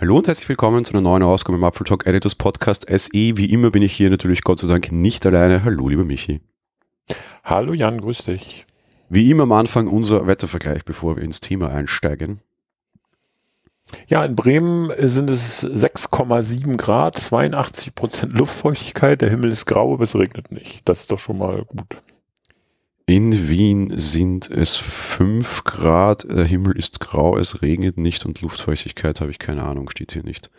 Hallo und herzlich willkommen zu einer neuen Ausgabe im Apfel Talk Editors Podcast SE. Wie immer bin ich hier natürlich Gott sei Dank nicht alleine. Hallo, lieber Michi. Hallo Jan, grüß dich. Wie immer am Anfang unser Wettervergleich, bevor wir ins Thema einsteigen. Ja, in Bremen sind es 6,7 Grad, 82 Prozent Luftfeuchtigkeit, der Himmel ist grau, aber es regnet nicht. Das ist doch schon mal gut. In Wien sind es 5 Grad, der Himmel ist grau, es regnet nicht und Luftfeuchtigkeit habe ich keine Ahnung, steht hier nicht.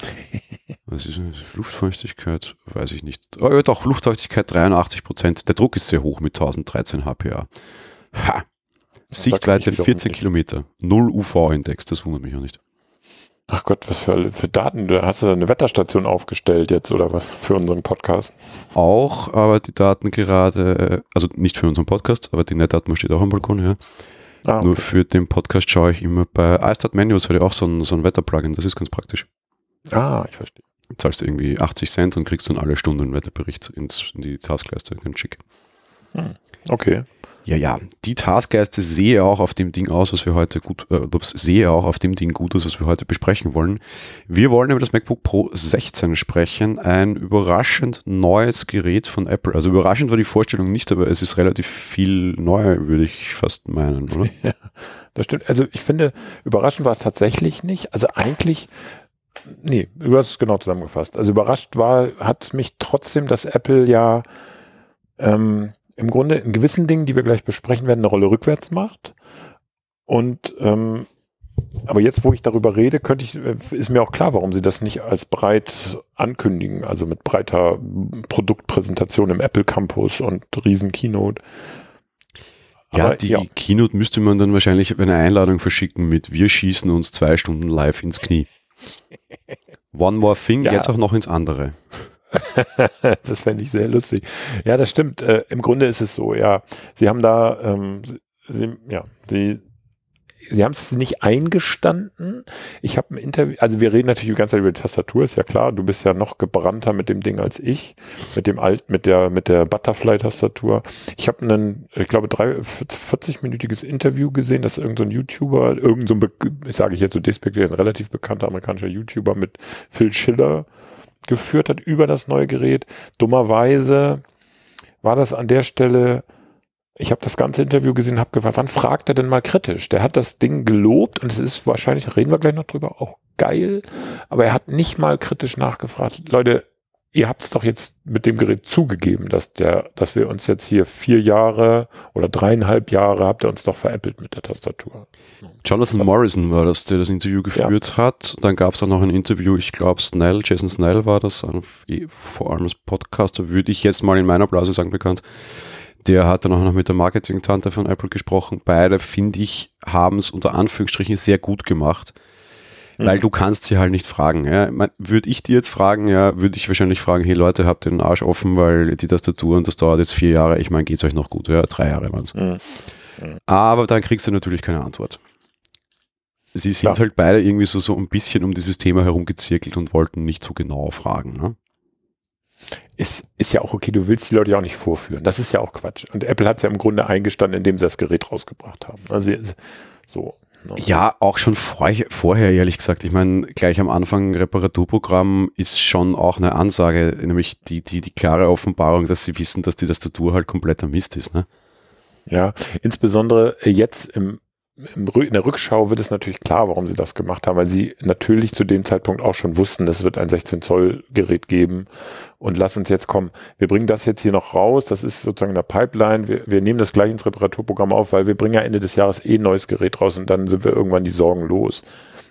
Was ist Luftfeuchtigkeit? Weiß ich nicht. Oh, ja, doch, Luftfeuchtigkeit 83 Prozent. Der Druck ist sehr hoch mit 1013 HPA. Ha! Sichtweite 14 Kilometer. Null UV-Index, das wundert mich auch nicht. Ach Gott, was für, für Daten? Hast du da eine Wetterstation aufgestellt jetzt oder was für unseren Podcast? Auch, aber die Daten gerade, also nicht für unseren Podcast, aber die Netatmo steht auch am Balkon, ja. Ah, okay. Nur für den Podcast schaue ich immer bei iStart Menus, hat ja auch so ein, so ein Wetterplugin, das ist ganz praktisch. Ah, ich verstehe. Du zahlst irgendwie 80 Cent und kriegst dann alle Stunden einen Wetterbericht ins, in die Taskleiste, ganz schick. Hm, okay. Ja, ja, die Taskleiste sehe auch auf dem Ding aus, was wir heute gut, äh, sehe auch auf dem Ding gut aus, was wir heute besprechen wollen. Wir wollen über das MacBook Pro 16 sprechen, ein überraschend neues Gerät von Apple. Also überraschend war die Vorstellung nicht, aber es ist relativ viel neu, würde ich fast meinen, oder? Ja, das stimmt. Also ich finde, überraschend war es tatsächlich nicht. Also eigentlich Nee, du hast es genau zusammengefasst. Also überrascht war, hat mich trotzdem, dass Apple ja ähm, im Grunde in gewissen Dingen, die wir gleich besprechen werden, eine Rolle rückwärts macht. Und ähm, aber jetzt, wo ich darüber rede, könnte ich, äh, ist mir auch klar, warum sie das nicht als breit ankündigen, also mit breiter Produktpräsentation im Apple Campus und riesen Keynote. Ja, aber, die ja. Keynote müsste man dann wahrscheinlich eine Einladung verschicken mit wir schießen uns zwei Stunden live ins Knie. One more thing, ja. jetzt auch noch ins andere. das fände ich sehr lustig. Ja, das stimmt. Äh, Im Grunde ist es so, ja. Sie haben da, ähm, sie, ja, sie, sie haben es nicht eingestanden. Ich habe ein Interview, also wir reden natürlich die ganze Zeit über die Tastatur, ist ja klar. Du bist ja noch gebrannter mit dem Ding als ich, mit dem alt, mit der, mit der Butterfly-Tastatur. Ich habe einen, ich glaube, drei, 40-minütiges Interview gesehen, dass irgendein so YouTuber, irgendein so, ich sage ich jetzt so despektiert, ein relativ bekannter amerikanischer YouTuber mit Phil Schiller geführt hat über das neue Gerät. Dummerweise war das an der Stelle, ich habe das ganze Interview gesehen, habe gefragt, wann fragt er denn mal kritisch? Der hat das Ding gelobt und es ist wahrscheinlich, reden wir gleich noch drüber, auch geil, aber er hat nicht mal kritisch nachgefragt. Leute, ihr habt es doch jetzt mit dem Gerät zugegeben, dass der, dass wir uns jetzt hier vier Jahre oder dreieinhalb Jahre habt ihr uns doch veräppelt mit der Tastatur. Jonathan Morrison war das, der das Interview geführt ja. hat. Dann gab es auch noch ein Interview, ich glaube Snell, Jason Snell war das, vor allem als Podcaster, würde ich jetzt mal in meiner Blase sagen, bekannt. Der hat dann auch noch mit der Marketing-Tante von Apple gesprochen. Beide, finde ich, haben es unter Anführungsstrichen sehr gut gemacht weil du kannst sie halt nicht fragen. Ja. Würde ich dir jetzt fragen, ja, würde ich wahrscheinlich fragen, hey Leute, habt ihr den Arsch offen, weil die Tastatur und das dauert jetzt vier Jahre, ich meine, geht es euch noch gut, ja, drei Jahre waren es. Mhm. Mhm. Aber dann kriegst du natürlich keine Antwort. Sie sind ja. halt beide irgendwie so, so ein bisschen um dieses Thema herumgezirkelt und wollten nicht so genau fragen. Ne? Ist, ist ja auch okay, du willst die Leute ja auch nicht vorführen. Das ist ja auch Quatsch. Und Apple hat es ja im Grunde eingestanden, indem sie das Gerät rausgebracht haben. Also so. Ja, auch schon vor, vorher, ehrlich gesagt. Ich meine, gleich am Anfang Reparaturprogramm ist schon auch eine Ansage, nämlich die, die, die klare Offenbarung, dass sie wissen, dass die Tastatur halt kompletter Mist ist. Ne? Ja, insbesondere jetzt im in der Rückschau wird es natürlich klar, warum sie das gemacht haben, weil sie natürlich zu dem Zeitpunkt auch schon wussten, es wird ein 16 Zoll Gerät geben und lass uns jetzt kommen. Wir bringen das jetzt hier noch raus, das ist sozusagen in der Pipeline, wir, wir nehmen das gleich ins Reparaturprogramm auf, weil wir bringen ja Ende des Jahres eh ein neues Gerät raus und dann sind wir irgendwann die Sorgen los.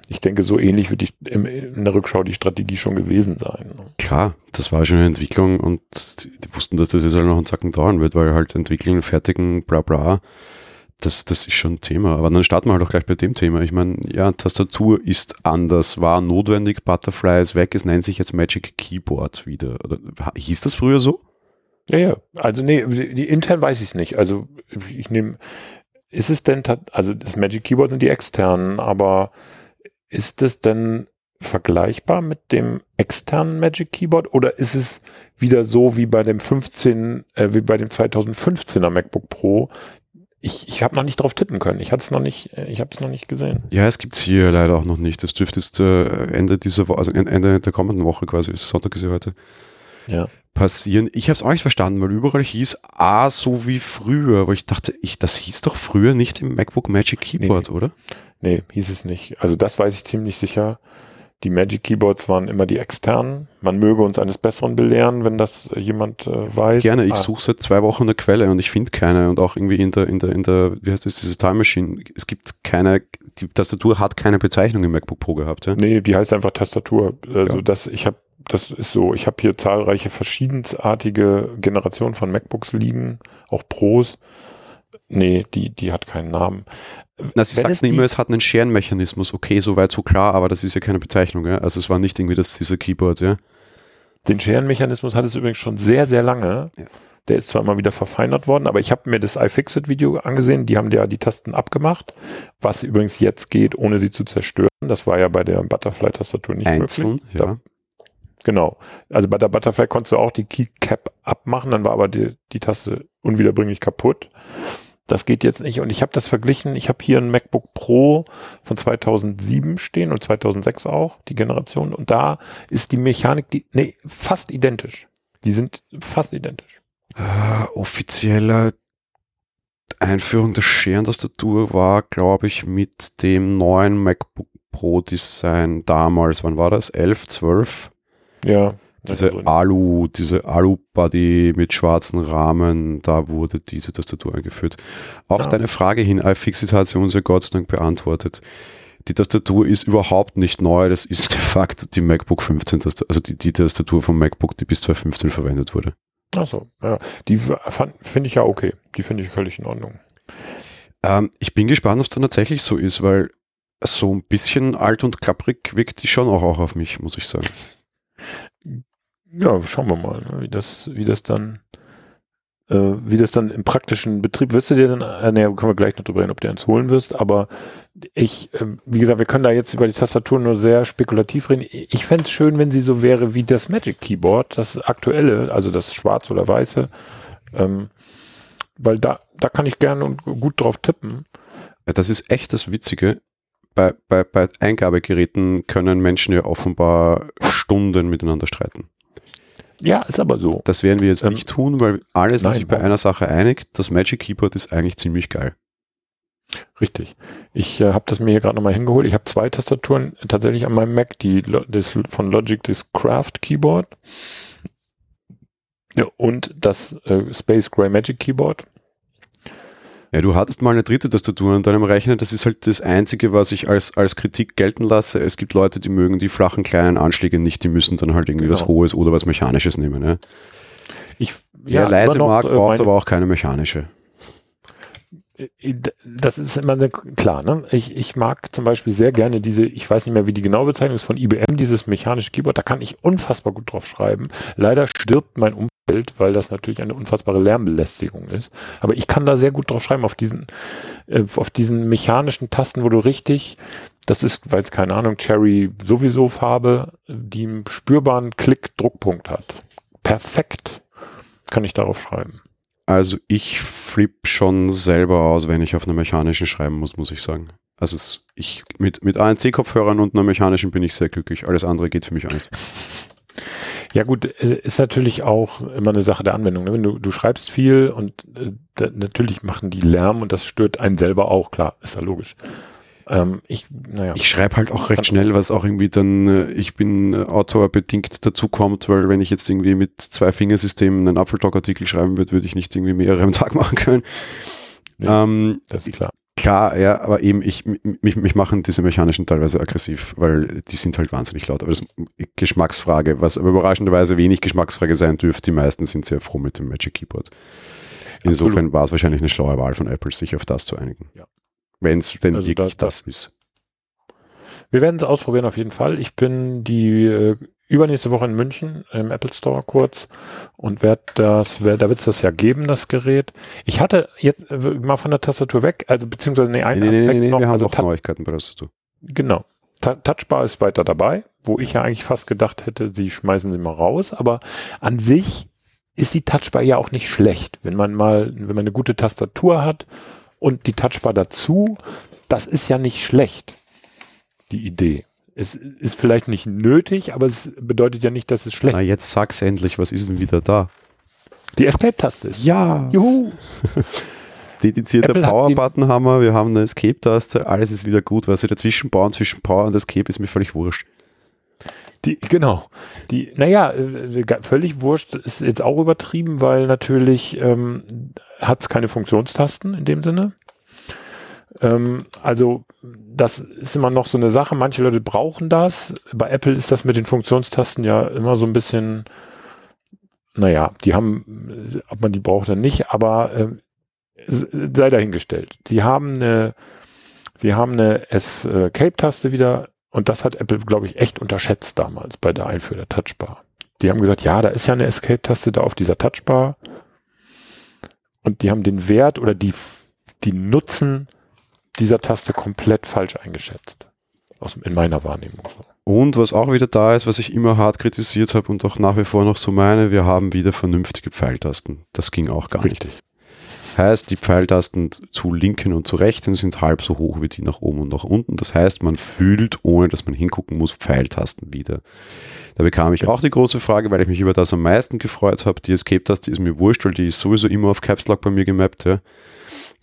Ich denke, so ähnlich wird die, in der Rückschau die Strategie schon gewesen sein. Klar, das war schon eine Entwicklung und die wussten, dass das jetzt halt noch einen Zacken dauern wird, weil halt Entwicklung, fertigen, bla bla das, das ist schon ein Thema. Aber dann starten wir halt auch gleich bei dem Thema. Ich meine, ja, Tastatur ist anders, war notwendig, Butterfly ist weg, es nennt sich jetzt Magic Keyboard wieder. Oder, hieß das früher so? Ja, ja. Also nee, die, intern weiß ich es nicht. Also ich nehme, ist es denn, also das Magic Keyboard sind die externen, aber ist es denn vergleichbar mit dem externen Magic Keyboard oder ist es wieder so wie bei dem 15, äh, wie bei dem 2015er MacBook Pro, ich, ich habe noch nicht drauf tippen können. Ich hatte es noch nicht, äh, ich habe es noch nicht gesehen. Ja, es gibt es hier leider auch noch nicht. Das dürfte jetzt äh, Ende dieser Woche, also Ende der kommenden Woche quasi, Sonntag ist ja heute, ja. passieren. Ich habe es auch nicht verstanden, weil überall hieß A so wie früher, aber ich dachte, ich, das hieß doch früher nicht im MacBook Magic Keyboard, Nee. oder? Nee, hieß es nicht. Also das weiß ich ziemlich sicher. Die Magic Keyboards waren immer die externen. Man möge uns eines Besseren belehren, wenn das äh, jemand äh, weiß. Gerne, ich Ah, suche seit zwei Wochen eine Quelle und ich finde keine und auch irgendwie in der, in der, in der, wie heißt das, dieses Time Machine, es gibt keine, die Tastatur hat keine Bezeichnung im MacBook Pro gehabt, ja? Nee, die heißt einfach Tastatur. Also Ja. das, ich habe, das ist so. Ich habe hier zahlreiche verschiedensartige Generationen von MacBooks liegen, auch Pros. Nee, die, die hat keinen Namen. Na, sie sagt es nicht mehr, es hat einen Scherenmechanismus, okay, soweit so klar, aber das ist ja keine Bezeichnung, ja? Also es war nicht irgendwie das, dieser Keyboard, ja? Den Scherenmechanismus hat es übrigens schon sehr, sehr lange. Ja. Der ist zwar immer wieder verfeinert worden, aber ich habe mir das iFixit-Video angesehen. Die haben ja die Tasten abgemacht, was übrigens jetzt geht, ohne sie zu zerstören. Das war ja bei der Butterfly-Tastatur nicht Einzeln, möglich. ja. Da, genau. Also bei der Butterfly konntest du auch die Keycap abmachen, dann war aber die, die Taste unwiederbringlich kaputt. Das geht jetzt nicht. Und ich habe das verglichen. Ich habe hier ein MacBook Pro von 2007 stehen und 2006 auch, die Generation. Und da ist die Mechanik, die, nee, fast identisch. Die sind fast identisch. Äh, offizielle Einführung der Scherentastatur war, glaube ich, mit dem neuen MacBook Pro Design damals. Wann war das? 11, 12? Ja. Diese also, Alu, diese Alu-Body mit schwarzen Rahmen, da wurde diese Tastatur eingeführt. Auf Ja. deine Frage hin, iFixit hat sie uns ja Gott sei Dank beantwortet. Die Tastatur ist überhaupt nicht neu, das ist de facto die MacBook 15, Tastatur, also die, die Tastatur vom MacBook, die bis 2015 verwendet wurde. Achso, ja. Die finde ich ja okay. Die finde ich völlig in Ordnung. Ähm, ich bin gespannt, ob es dann tatsächlich so ist, weil so ein bisschen alt und klapprig wirkt die schon auch, auch auf mich, muss ich sagen. Ja, schauen wir mal, ne, wie das, wie das dann, äh, wie das dann im praktischen Betrieb, wirst du dir dann, äh, ne, können wir gleich noch drüber reden, ob du eins holen wirst, aber ich, ähm, wie gesagt, wir können da jetzt über die Tastatur nur sehr spekulativ reden. Ich fände es schön, wenn sie so wäre wie das Magic Keyboard, das aktuelle, also das schwarz oder weiße, ähm, weil da, da kann ich gerne und gut drauf tippen. Ja, das ist echt das Witzige. Bei, bei, bei Eingabegeräten können Menschen ja offenbar Stunden miteinander streiten. Ja, ist aber so. Das werden wir jetzt Ähm, nicht tun, weil alle sind nein, sich bei einer Sache einig. Das Magic Keyboard ist eigentlich ziemlich geil. Richtig. Ich äh, habe das mir hier gerade nochmal hingeholt. Ich habe zwei Tastaturen tatsächlich an meinem Mac. Die das von Logic, das Craft Keyboard. Ja, und das äh, Space Gray Magic Keyboard. Ja, du hattest mal eine dritte Tastatur an deinem Rechner. Das ist halt das Einzige, was ich als, als Kritik gelten lasse. Es gibt Leute, die mögen die flachen kleinen Anschläge nicht. Die müssen dann halt irgendwie was Genau. Hohes oder was Mechanisches nehmen. Ne? Ich, Wer leise mag, äh, braucht aber auch keine mechanische. Äh, Das ist immer eine, klar, ne? Ich, ich mag zum Beispiel sehr gerne diese, ich weiß nicht mehr, wie die genaue Bezeichnung ist, von IBM, dieses mechanische Keyboard, da kann ich unfassbar gut drauf schreiben. Leider stirbt mein Umfeld, weil das natürlich eine unfassbare Lärmbelästigung ist. Aber ich kann da sehr gut drauf schreiben, auf diesen, äh, auf diesen mechanischen Tasten, wo du richtig, das ist, weiß keine Ahnung, Cherry sowieso Farbe, die einen spürbaren Klick-Druckpunkt hat. Perfekt kann ich darauf schreiben. Also ich flippe schon selber aus, wenn ich auf einer mechanischen schreiben muss, muss ich sagen. Also es, ich, mit, mit ANC-Kopfhörern und einer mechanischen bin ich sehr glücklich. Alles andere geht für mich auch nicht. Ja gut, äh, ist natürlich auch immer eine Sache der Anwendung. Ne? Wenn du, du schreibst viel und äh, da, natürlich machen die Lärm und das stört einen selber auch, klar, ist ja logisch. Ähm, ich, naja, Ich schreibe halt auch recht schnell, was auch irgendwie dann, äh, ich bin äh, Autor bedingt dazu kommt, weil wenn ich jetzt irgendwie mit zwei Fingersystemen einen Apfeltalk-Artikel schreiben würde, würde ich nicht irgendwie mehrere am Tag machen können. Nee. Ähm, das ist klar. Klar, ja, aber eben, ich, mich, mich machen diese mechanischen teilweise aggressiv, weil die sind halt wahnsinnig laut. Aber das ist Geschmacksfrage, was aber überraschenderweise wenig Geschmacksfrage sein dürfte. Die meisten sind sehr froh mit dem Magic Keyboard. Insofern war es wahrscheinlich eine schlaue Wahl von Apple, sich auf das zu einigen. Ja. Wenn es denn Also wirklich da- das ist. Wir werden es ausprobieren auf jeden Fall. Ich bin die äh, übernächste Woche in München im Apple Store kurz und werde das, werd, da wird es das ja geben, das Gerät. Ich hatte jetzt äh, mal von der Tastatur weg, also beziehungsweise nee, ein Nee, nee, nee, nee, noch, wir haben also auch Ta- Neuigkeiten bei der Tastatur. Genau. Ta Touchbar ist weiter dabei, wo ich ja eigentlich fast gedacht hätte, sie schmeißen sie mal raus, aber an sich ist die Touchbar ja auch nicht schlecht, wenn man mal, wenn man eine gute Tastatur hat und die Touchbar dazu, das ist ja nicht schlecht, die Idee. Es ist vielleicht nicht nötig, aber es bedeutet ja nicht, dass es schlecht ist. Na, jetzt sag's endlich, was ist denn wieder da? Die Escape-Taste ist. Ja! Juhu! Dedizierter Apple hat Power-Button haben wir, wir haben eine Escape-Taste, alles ist wieder gut. Was sie dazwischen bauen, zwischen Power und Escape, ist mir völlig wurscht. Die, genau. Die, naja, äh, ge- völlig wurscht, ist jetzt auch übertrieben, weil natürlich ähm, hat es keine Funktionstasten in dem Sinne. Ähm, also das ist immer noch so eine Sache. Manche Leute brauchen das. Bei Apple ist das mit den Funktionstasten ja immer so ein bisschen, naja, die haben, äh, ob man die braucht oder nicht, aber s- sei dahingestellt. Die haben eine, sie haben eine Escape-Taste wieder und das hat Apple, glaube ich, echt unterschätzt damals bei der Einführung der Touchbar. Die haben gesagt, ja, da ist ja eine Escape-Taste da auf dieser Touchbar. Und die haben den Wert oder die, die Nutzen dieser Taste komplett falsch eingeschätzt. Aus, in meiner Wahrnehmung. Und was auch wieder da ist, was ich immer hart kritisiert habe und auch nach wie vor noch so meine, wir haben wieder vernünftige Pfeiltasten. Das ging auch gar nicht. Richtig. Heißt, die Pfeiltasten zu linken und zu rechten sind halb so hoch wie die nach oben und nach unten. Das heißt, man fühlt, ohne dass man hingucken muss, Pfeiltasten wieder. Da bekam ich auch die große Frage, weil ich mich über das am meisten gefreut habe. Die Escape-Taste ist mir wurscht, weil die ist sowieso immer auf Caps Lock bei mir gemappt. Ja.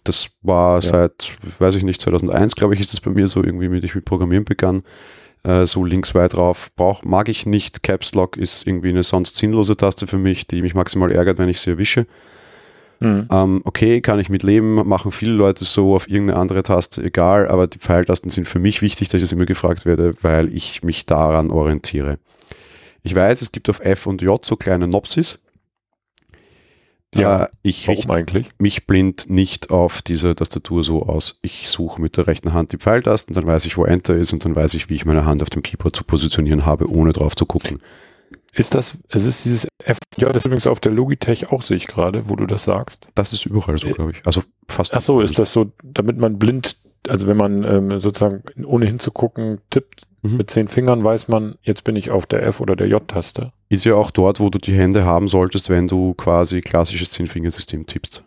Das war seit, weiß ich nicht, 2001, glaube ich, ist das bei mir so irgendwie, mit ich mit Programmieren begann. Äh, so links weit drauf. Brauch, mag ich nicht. Caps Lock ist irgendwie eine sonst sinnlose Taste für mich, die mich maximal ärgert, wenn ich sie erwische. Mhm. Ähm, okay, kann ich mit leben, machen viele Leute so auf irgendeine andere Taste, egal, aber die Pfeiltasten sind für mich wichtig, dass ich immer gefragt werde, weil ich mich daran orientiere. Ich weiß, es gibt auf F und J so kleine Nopsis. Ja, Äh, ich Warum eigentlich? mich blind nicht auf dieser Tastatur so aus. Ich suche mit der rechten Hand die Pfeiltasten, dann weiß ich, wo Enter ist und dann weiß ich, wie ich meine Hand auf dem Keyboard zu positionieren habe, ohne drauf zu gucken. Ist das, es ist dieses FJ, das ist übrigens auf der Logitech auch, sehe ich gerade, wo du das sagst. Das ist überall so, Äh, glaube ich. Also fast. Ach so, ist das so, damit man blind, also wenn man ähm, sozusagen ohne hinzugucken tippt Mhm. mit zehn Fingern, weiß man, jetzt bin ich auf der F- oder der J-Taste. Ist ja auch dort, wo du die Hände haben solltest, wenn du quasi klassisches Zehnfingersystem tippst.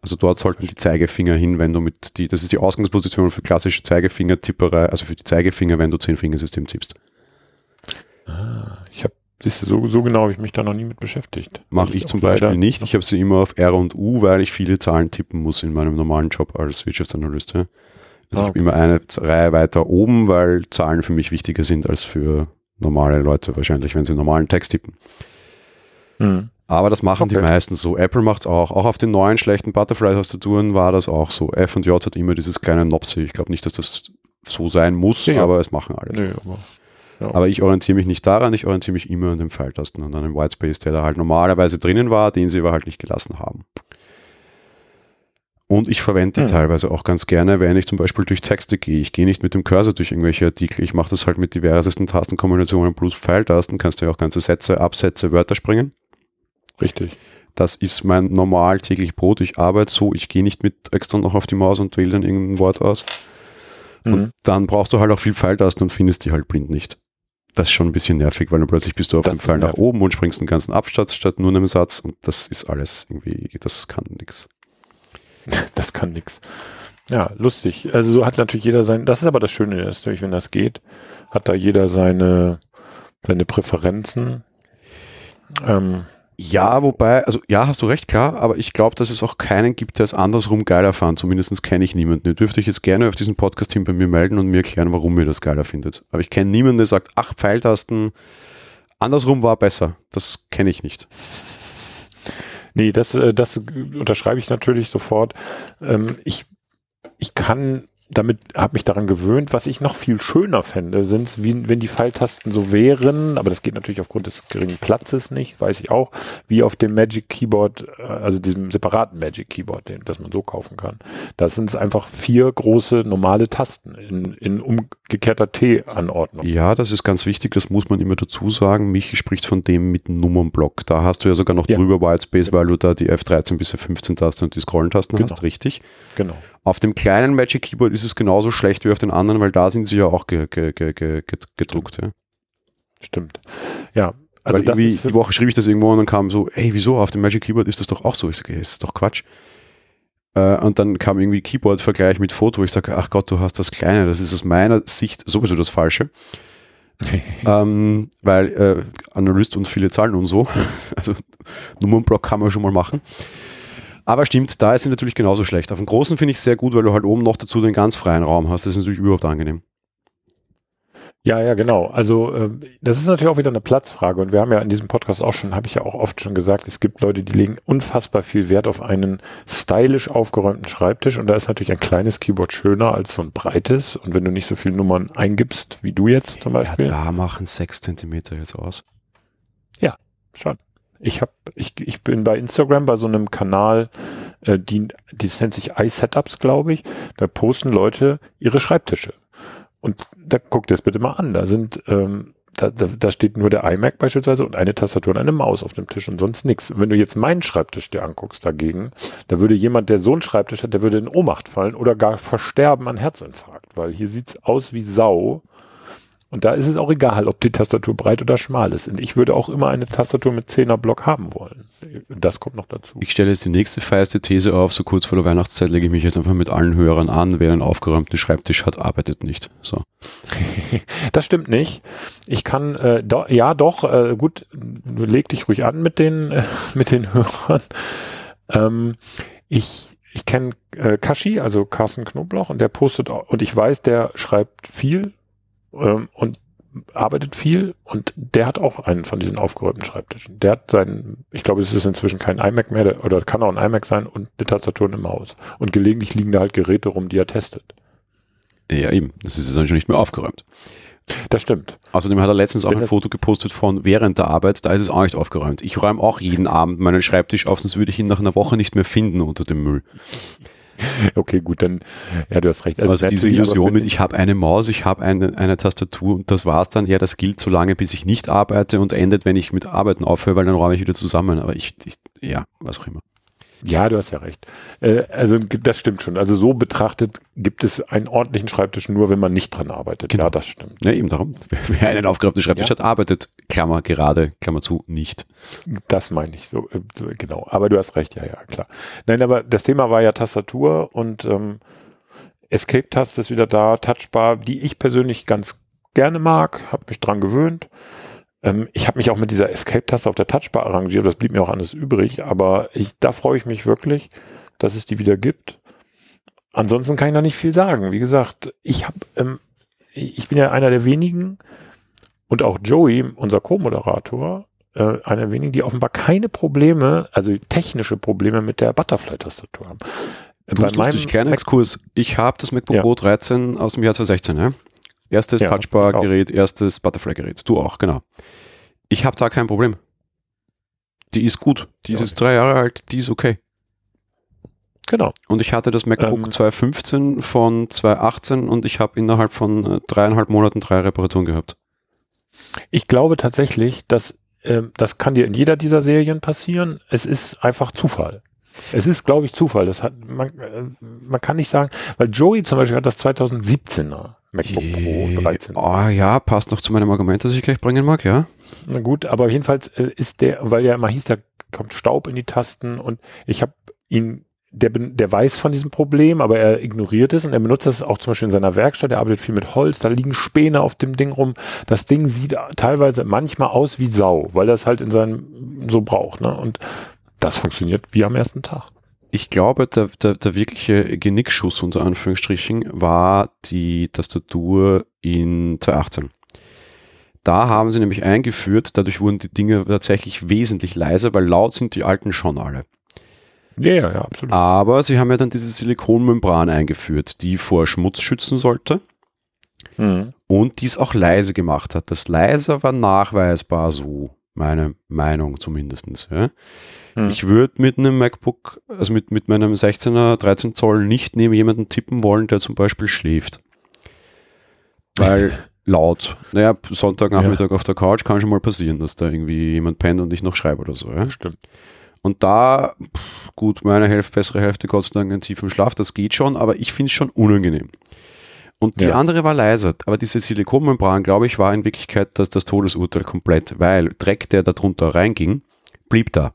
Also dort sollten die Zeigefinger hin, wenn du mit die, das ist die Ausgangsposition für klassische Zeigefingertipperei, also für die Zeigefinger, wenn du Zehnfingersystem tippst. Ah, ich habe, so, so genau habe ich mich da noch nie mit beschäftigt. Mache ich zum Beispiel nicht. Ich habe sie immer auf R und U, weil ich viele Zahlen tippen muss in meinem normalen Job als Wirtschaftsanalyst. Ja. Also Ah, ich habe immer eine Reihe weiter oben, weil Zahlen für mich wichtiger sind als für normale Leute wahrscheinlich, wenn sie normalen Text tippen. Hm. Aber das machen die Okay. meisten so. Apple macht es auch. Auch auf den neuen schlechten Butterfly-Tastaturen war das auch so. F und J hat immer dieses kleine Nopsi. Ich glaube nicht, dass das so sein muss, Ja, ja. aber es machen alle. Nö, aber, ja. Aber ich orientiere mich nicht daran, ich orientiere mich immer an den Pfeiltasten und an dem Whitespace, der da halt normalerweise drinnen war, den sie aber halt nicht gelassen haben. Und ich verwende die Hm. teilweise auch ganz gerne, wenn ich zum Beispiel durch Texte gehe. Ich gehe nicht mit dem Cursor durch irgendwelche Artikel, ich mache das halt mit diversesten Tastenkombinationen plus Pfeiltasten, kannst du ja auch ganze Sätze, Absätze, Wörter springen. richtig. Das ist mein normal täglich Brot. Ich arbeite so, ich gehe nicht mit extra noch auf die Maus und wähle dann irgendein Wort aus. Mhm. Und dann brauchst du halt auch viel Pfeiltasten und findest die halt blind nicht. Das ist schon ein bisschen nervig, weil dann plötzlich bist du auf Das dem Pfeil nach oben und springst einen ganzen Absatz statt nur einem Satz und das ist alles irgendwie, das kann nix. Das kann nix. Ja, lustig. Also so hat natürlich jeder sein, das ist aber das Schöne, ist natürlich, wenn das geht, hat da jeder seine, seine Präferenzen. Ähm, Ja, wobei, also ja, hast du recht, klar, aber ich glaube, dass es auch keinen gibt, der es andersrum geiler fand. Zumindest kenne ich niemanden. Ihr dürft euch jetzt gerne auf diesem Podcast-Team bei mir melden und mir erklären, warum ihr das geiler findet. Aber ich kenne niemanden, der sagt, ach, Pfeiltasten, andersrum war besser. Das kenne ich nicht. Nee, das, äh, das unterschreibe ich natürlich sofort. Ähm, ich, ich kann damit, habe mich daran gewöhnt. Was ich noch viel schöner fände, sind, wie, wenn die Pfeiltasten so wären, aber das geht natürlich aufgrund des geringen Platzes nicht, weiß ich auch, wie auf dem Magic Keyboard, äh, also diesem separaten Magic Keyboard, den, das man so kaufen kann. Da sind es einfach vier große normale Tasten in, in umgekehrter T-Anordnung. Ja, das ist ganz wichtig, das muss man immer dazu sagen. Michi spricht von dem mit Nummernblock. Da hast du ja sogar noch Ja. drüber Whitespace, weil du da die F13 bis F15 Tasten und die Scrollen-Tasten Genau. hast, richtig? Genau. Auf dem kleinen Magic Keyboard ist es genauso schlecht wie auf den anderen, weil da sind sie ja auch ge ge ge ge ge gedruckt. Ja. Stimmt. Ja. Also weil irgendwie die Woche schrieb ich das irgendwo und dann kam so, ey, wieso, auf dem Magic Keyboard ist das doch auch so. Ich sage, das ist doch Quatsch. Äh, und dann kam irgendwie Keyboard-Vergleich mit Foto. Ich sage, ach Gott, du hast das Kleine. Das ist aus meiner Sicht sowieso das Falsche. ähm, weil äh, Analyst und viele Zahlen und so. Also Nummernblock kann man schon mal machen. Aber stimmt, da ist sie natürlich genauso schlecht. Auf dem Großen finde ich es sehr gut, weil du halt oben noch dazu den ganz freien Raum hast. Das ist natürlich überhaupt angenehm. Ja, ja, genau. Also äh, das ist natürlich auch wieder eine Platzfrage und wir haben ja in diesem Podcast auch schon, habe ich ja auch oft schon gesagt, es gibt Leute, die legen unfassbar viel Wert auf einen stylisch aufgeräumten Schreibtisch und da ist natürlich ein kleines Keyboard schöner als so ein breites und wenn du nicht so viele Nummern eingibst, wie du jetzt zum Beispiel. Ja, da machen sechs Zentimeter jetzt aus. Ja, schon. Ich habe, ich, ich bin bei Instagram bei so einem Kanal, äh, die, die nennt sich iSetups, glaube ich. Da posten Leute ihre Schreibtische. Und da guckt ihr es bitte mal an. Da sind, ähm, da, da, da steht nur der iMac beispielsweise und eine Tastatur und eine Maus auf dem Tisch und sonst nichts. Und wenn du jetzt meinen Schreibtisch dir anguckst dagegen, da würde jemand, der so einen Schreibtisch hat, der würde in Ohnmacht fallen oder gar versterben an Herzinfarkt, weil hier sieht's aus wie Sau und da ist es auch egal, ob die Tastatur breit oder schmal ist. Und ich würde auch immer eine Tastatur mit 10er Block haben wollen. Das kommt noch dazu. Ich stelle jetzt die nächste feiste These auf. So kurz vor der Weihnachtszeit lege ich mich jetzt einfach mit allen Hörern an. Wer einen aufgeräumten Schreibtisch hat, arbeitet nicht. So. das stimmt nicht. Ich kann, äh, do, ja doch, äh, gut, leg dich ruhig an mit den, äh, mit den Hörern. Ähm, ich, ich kenne äh, Kashi, also Carsten Knoblauch, und der postet, und ich weiß, der schreibt viel ähm, und arbeitet viel und der hat auch einen von diesen aufgeräumten Schreibtischen. Der hat seinen, ich glaube, es ist inzwischen kein iMac mehr, der, oder kann auch ein iMac sein und eine Tastatur im Haus. Und gelegentlich liegen da halt Geräte rum, die er testet. Ja, eben. Das ist dann schon nicht mehr aufgeräumt. Das stimmt. Außerdem hat er letztens auch ein Foto gepostet von während der Arbeit, da ist es auch nicht aufgeräumt. Ich räume auch jeden Abend meinen Schreibtisch auf, sonst würde ich ihn nach einer Woche nicht mehr finden unter dem Müll. okay, gut, dann, ja, du hast recht. Also, also diese Illusion mit, ich habe eine Maus, ich habe eine, eine Tastatur und das war's dann, ja, das gilt so lange, bis ich nicht arbeite und endet, wenn ich mit Arbeiten aufhöre, weil dann räume ich wieder zusammen. Aber ich, ich ja, was auch immer. Ja, du hast ja recht. Äh, also das stimmt schon. Also so betrachtet gibt es einen ordentlichen Schreibtisch nur, wenn man nicht dran arbeitet. Genau. Ja, das stimmt. Ja, eben darum. Wer einen aufgeräumten Schreibtisch ja. hat, arbeitet, Klammer gerade, Klammer zu, nicht. Das meine ich so, äh, so, genau. Aber du hast recht, ja, ja, klar. Nein, aber das Thema war ja Tastatur und ähm, Escape-Taste ist wieder da, Touchbar, die ich persönlich ganz gerne mag, habe mich dran gewöhnt. Ähm, ich habe mich auch mit dieser Escape-Taste auf der Touchbar arrangiert, das blieb mir auch alles übrig, aber ich, da freue ich mich wirklich, dass es die wieder gibt. Ansonsten kann ich noch nicht viel sagen. Wie gesagt, ich habe, ähm, ich bin ja einer der wenigen und auch Joey, unser Co-Moderator, äh, einer der wenigen, die offenbar keine Probleme, also technische Probleme mit der Butterfly-Tastatur haben. Du Bei meinem kleiner Exkurs. Ich habe das MacBook ja. Pro 13 aus dem Jahr 2016, ja? Erstes ja, Touchbar-Gerät, erstes Butterfly-Gerät. Du auch, genau. Ich habe da kein Problem. Die ist gut. Die ist drei Jahre alt, die ist okay. Genau. Und ich hatte das MacBook ähm, 2015 von 2018 und ich habe innerhalb von äh, dreieinhalb Monaten drei Reparaturen gehabt. Ich glaube tatsächlich, dass äh, das kann dir in jeder dieser Serien passieren. Es ist einfach Zufall. Es ist, glaube ich, Zufall. Das hat, man, äh, man kann nicht sagen, weil Joey zum Beispiel hat das 2017er MacBook Pro 13. Oh ja, passt noch zu meinem Argument, das ich gleich bringen mag, ja. Na gut, aber jedenfalls äh, ist der, weil ja immer hieß, da kommt Staub in die Tasten und ich habe ihn, der, der weiß von diesem Problem, aber er ignoriert es und er benutzt das auch zum Beispiel in seiner Werkstatt. Er arbeitet viel mit Holz, da liegen Späne auf dem Ding rum. Das Ding sieht teilweise manchmal aus wie Sau, weil er es halt in seinem so braucht. Ne? Und das funktioniert wie am ersten Tag. Ich glaube, der, der, der wirkliche Genickschuss unter Anführungsstrichen war die Tastatur in 2018. Da haben sie nämlich eingeführt, dadurch wurden die Dinge tatsächlich wesentlich leiser, weil laut sind die alten schon alle. Ja, ja, ja, absolut. Aber sie haben ja dann diese Silikonmembran eingeführt, die vor Schmutz schützen sollte. Mhm. Und dies auch leise gemacht hat. Das leise war nachweisbar so, meine Meinung zumindest. Ja. Mhm. Ich würde mit einem MacBook, also mit, mit meinem 16er, 13 Zoll nicht neben jemanden tippen wollen, der zum Beispiel schläft. Weil laut. Naja, Sonntagnachmittag ja. auf der Couch kann schon mal passieren, dass da irgendwie jemand pennt und ich noch schreibe oder so. Ja? Stimmt. Und da, gut, meine Hälfte, bessere Hälfte, Gott sei Dank, einen tiefen Schlaf, das geht schon, aber ich finde es schon unangenehm. Und die ja. andere war leiser, aber diese Silikonmembran, glaube ich, war in Wirklichkeit das, das Todesurteil komplett, weil Dreck, der da drunter reinging, blieb da.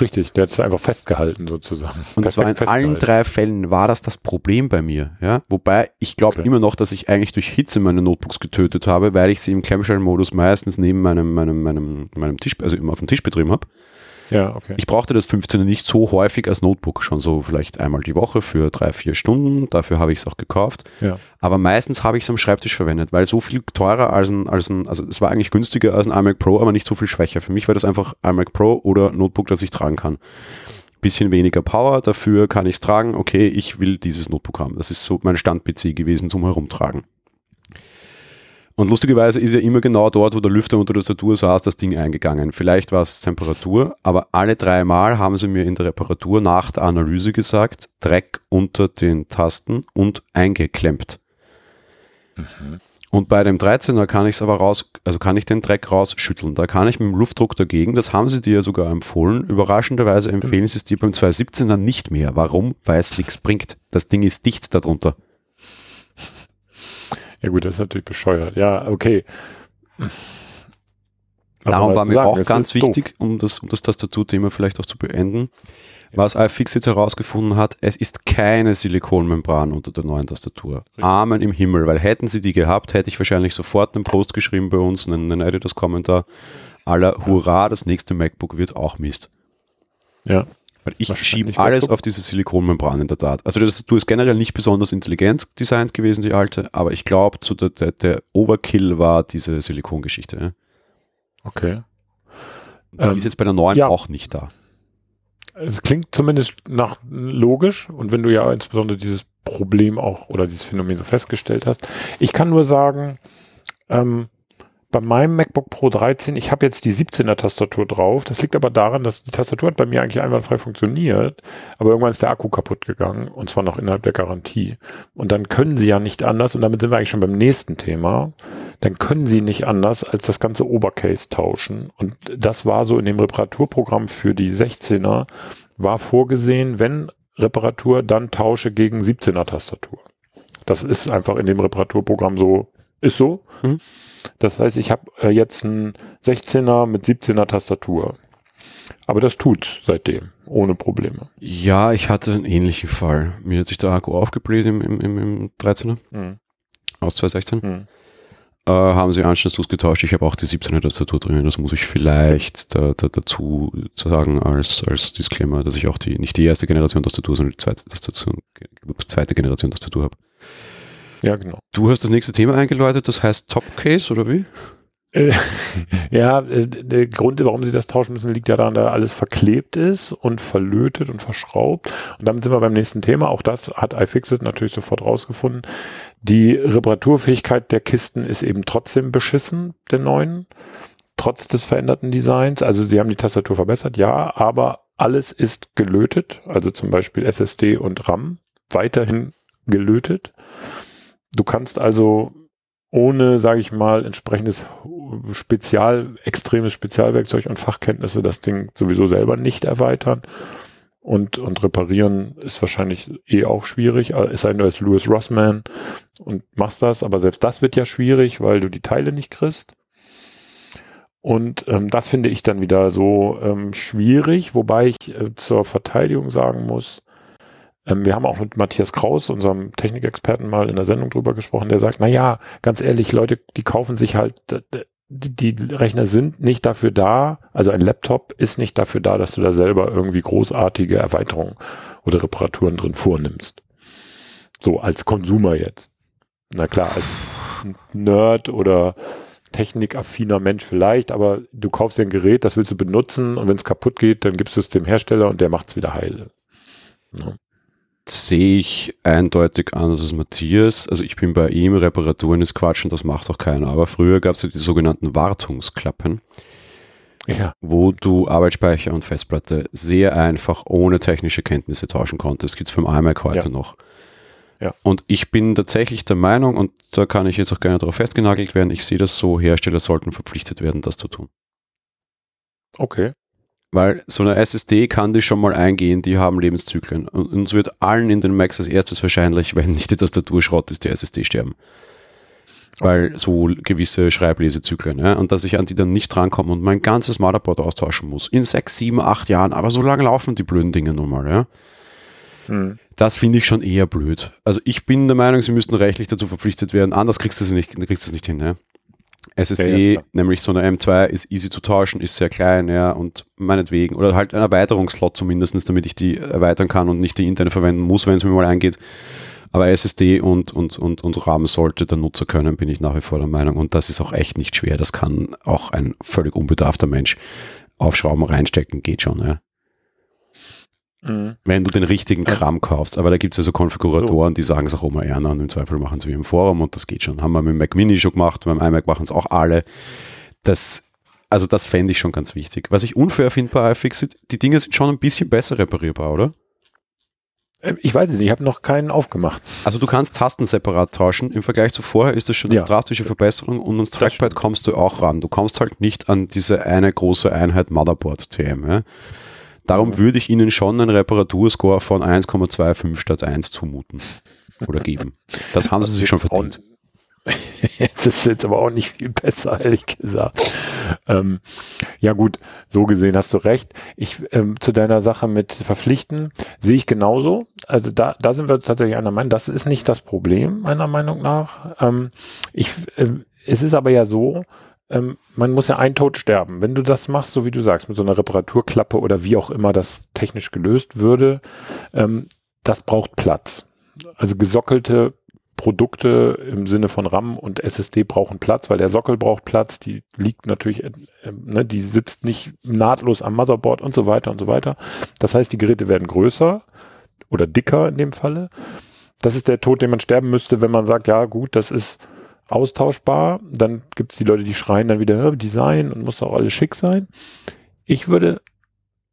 Richtig, der hat es einfach festgehalten sozusagen. Und das war in allen drei Fällen war das das Problem bei mir. Ja? Wobei ich glaube okay. immer noch, dass ich eigentlich durch Hitze meine Notebooks getötet habe, weil ich sie im Clamshell-Modus meistens neben meinem, meinem, meinem, meinem Tisch, also immer auf dem Tisch betrieben habe. Ja, okay. Ich brauchte das 15er nicht so häufig als Notebook, schon so vielleicht einmal die Woche für drei, vier Stunden. Dafür habe ich es auch gekauft. Ja. Aber meistens habe ich es am Schreibtisch verwendet, weil so viel teurer als ein, als ein, also es war eigentlich günstiger als ein iMac Pro, aber nicht so viel schwächer. Für mich war das einfach iMac Pro oder Notebook, das ich tragen kann. Bisschen weniger Power, dafür kann ich es tragen. Okay, ich will dieses Notebook haben. Das ist so mein Stand-PC gewesen zum Herumtragen. Und lustigerweise ist ja immer genau dort, wo der Lüfter unter der Tastatur saß, das Ding eingegangen. Vielleicht war es Temperatur, aber alle drei Mal haben sie mir in der Reparatur nach der Analyse gesagt, Dreck unter den Tasten und eingeklemmt. Mhm. Und bei dem 13er kann ich es aber raus, also kann ich den Dreck rausschütteln. Da kann ich mit dem Luftdruck dagegen, das haben sie dir ja sogar empfohlen. Überraschenderweise empfehlen sie es dir beim 217er nicht mehr. Warum? Weil es nichts bringt. Das Ding ist dicht darunter. Ja gut, das ist natürlich bescheuert. Ja, okay. Darum war mir sagen, auch ganz wichtig, um das, um das Tastaturthema vielleicht auch zu beenden, ja. was iFixit herausgefunden hat, es ist keine Silikonmembran unter der neuen Tastatur. Richtig. Amen im Himmel, weil hätten sie die gehabt, hätte ich wahrscheinlich sofort einen Post geschrieben bei uns, einen, einen Editors-Kommentar aller Hurra, das nächste MacBook wird auch Mist. Ja. Weil ich schiebe alles auf diese Silikonmembran in der Tat. Also das Tastatur ist generell nicht besonders intelligent designt gewesen, die alte, aber ich glaube, so der, der, der, Overkill war diese Silikongeschichte. Ja. Okay. Die ähm, ist jetzt bei der neuen ja. auch nicht da. Es klingt zumindest nach logisch und wenn du ja insbesondere dieses Problem auch oder dieses Phänomen so festgestellt hast. Ich kann nur sagen, ähm, bei meinem MacBook Pro 13, ich habe jetzt die 17er Tastatur drauf. Das liegt aber daran, dass die Tastatur hat bei mir eigentlich einwandfrei funktioniert, aber irgendwann ist der Akku kaputt gegangen und zwar noch innerhalb der Garantie. Und dann können sie ja nicht anders, und damit sind wir eigentlich schon beim nächsten Thema, dann können sie nicht anders als das ganze Obercase tauschen. Und das war so in dem Reparaturprogramm für die 16er, war vorgesehen, wenn Reparatur, dann tausche gegen 17er Tastatur. Das ist einfach in dem Reparaturprogramm so, ist so. Mhm. Das heißt, ich habe äh, jetzt einen 16er mit 17er Tastatur. Aber das tut seitdem, ohne Probleme. Ja, ich hatte einen ähnlichen Fall. Mir hat sich der Akku aufgebläht im, im, im 13er mhm. aus 2016. Mhm. Äh, haben sie anschließend ausgetauscht. Ich habe auch die 17er Tastatur drin. Das muss ich vielleicht da, da, dazu sagen als, als Disclaimer, dass ich auch die, nicht die erste Generation Tastatur, sondern die zweite, Tastatur, zweite Generation Tastatur habe. Ja, genau. Du hast das nächste Thema eingeläutet, das heißt Top Case oder wie? Äh, ja, äh, der Grund, warum sie das tauschen müssen, liegt ja daran, dass alles verklebt ist und verlötet und verschraubt. Und damit sind wir beim nächsten Thema. Auch das hat iFixit natürlich sofort rausgefunden. Die Reparaturfähigkeit der Kisten ist eben trotzdem beschissen, der neuen, trotz des veränderten Designs. Also sie haben die Tastatur verbessert, ja, aber alles ist gelötet, also zum Beispiel SSD und RAM weiterhin gelötet. Du kannst also ohne, sage ich mal, entsprechendes Spezial, extremes Spezialwerkzeug und Fachkenntnisse das Ding sowieso selber nicht erweitern. Und, und reparieren ist wahrscheinlich eh auch schwierig, es sei denn, du bist Louis Rossman und machst das, aber selbst das wird ja schwierig, weil du die Teile nicht kriegst. Und ähm, das finde ich dann wieder so ähm, schwierig, wobei ich äh, zur Verteidigung sagen muss, ähm, wir haben auch mit Matthias Kraus, unserem Technikexperten, mal in der Sendung drüber gesprochen, der sagt, na ja, ganz ehrlich, Leute, die kaufen sich halt, die, die Rechner sind nicht dafür da, also ein Laptop ist nicht dafür da, dass du da selber irgendwie großartige Erweiterungen oder Reparaturen drin vornimmst. So als Konsumer jetzt. Na klar, als Nerd oder technikaffiner Mensch vielleicht, aber du kaufst dir ein Gerät, das willst du benutzen und wenn es kaputt geht, dann gibst du es dem Hersteller und der macht es wieder heil. Ja sehe ich eindeutig anders als Matthias. Also ich bin bei ihm, Reparaturen ist Quatsch und das macht auch keiner. Aber früher gab es ja die sogenannten Wartungsklappen, ja. wo du Arbeitsspeicher und Festplatte sehr einfach ohne technische Kenntnisse tauschen konntest. Gibt es beim iMac heute ja. noch. Ja. Und ich bin tatsächlich der Meinung, und da kann ich jetzt auch gerne darauf festgenagelt werden, ich sehe das so, Hersteller sollten verpflichtet werden, das zu tun. Okay. Weil so eine SSD kann die schon mal eingehen, die haben Lebenszyklen. Und uns wird allen in den Macs als erstes wahrscheinlich, wenn nicht die Tastatur Schrott ist, die SSD sterben. weil so gewisse Schreiblesezyklen, ja, und dass ich an die dann nicht drankomme und mein ganzes Motherboard austauschen muss. In sechs, sieben, acht Jahren, aber so lange laufen die blöden Dinge nun mal, ja. Hm. Das finde ich schon eher blöd. Also ich bin der Meinung, sie müssten rechtlich dazu verpflichtet werden. Anders kriegst du es nicht, kriegst du es nicht hin, ja. SSD, ja, ja, nämlich so eine M2, ist easy zu tauschen, ist sehr klein, ja, und meinetwegen, oder halt ein Erweiterungsslot zumindest, damit ich die erweitern kann und nicht die interne verwenden muss, wenn es mir mal eingeht. Aber SSD und, und, und, und RAM sollte der Nutzer können, bin ich nach wie vor der Meinung. Und das ist auch echt nicht schwer. Das kann auch ein völlig unbedarfter Mensch aufschrauben, reinstecken, geht schon. Ja. Mhm. Wenn du den richtigen Kram kaufst. Aber da gibt es ja so Konfiguratoren, so. die sagen es auch immer eher und im Zweifel machen sie wie im Forum und das geht schon. Haben wir mit dem Mac Mini schon gemacht, beim iMac machen es auch alle. Das, also das fände ich schon ganz wichtig. Was ich unfair finde bei iFixit, die Dinge sind schon ein bisschen besser reparierbar, oder? Ähm, ich weiß es nicht, ich habe noch keinen aufgemacht. Also du kannst Tasten separat tauschen. Im Vergleich zu vorher ist das schon eine ja. drastische Verbesserung und ans Trackpad kommst du auch ran. Du kommst halt nicht an diese eine große Einheit Motherboard TM. Ja? Darum würde ich Ihnen schon einen Reparaturscore von 1,25 statt 1 zumuten oder geben. Das haben Sie sich schon verdient. Jetzt ist jetzt aber auch nicht viel besser, ehrlich gesagt. Ähm, ja gut, so gesehen hast du recht. Ich ähm, zu deiner Sache mit Verpflichten sehe ich genauso. Also da, da sind wir tatsächlich einer Meinung. Das ist nicht das Problem meiner Meinung nach. Ähm, ich, äh, es ist aber ja so, ähm, man muss ja ein Tod sterben. Wenn du das machst, so wie du sagst, mit so einer Reparaturklappe oder wie auch immer das technisch gelöst würde, ähm, das braucht Platz. Also gesockelte Produkte im Sinne von RAM und SSD brauchen Platz, weil der Sockel braucht Platz, die liegt natürlich, äh, ne, die sitzt nicht nahtlos am Motherboard und so weiter und so weiter. Das heißt, die Geräte werden größer oder dicker in dem Falle. Das ist der Tod, den man sterben müsste, wenn man sagt, ja gut, das ist austauschbar. Dann gibt es die Leute, die schreien dann wieder, Design und muss auch alles schick sein. Ich würde,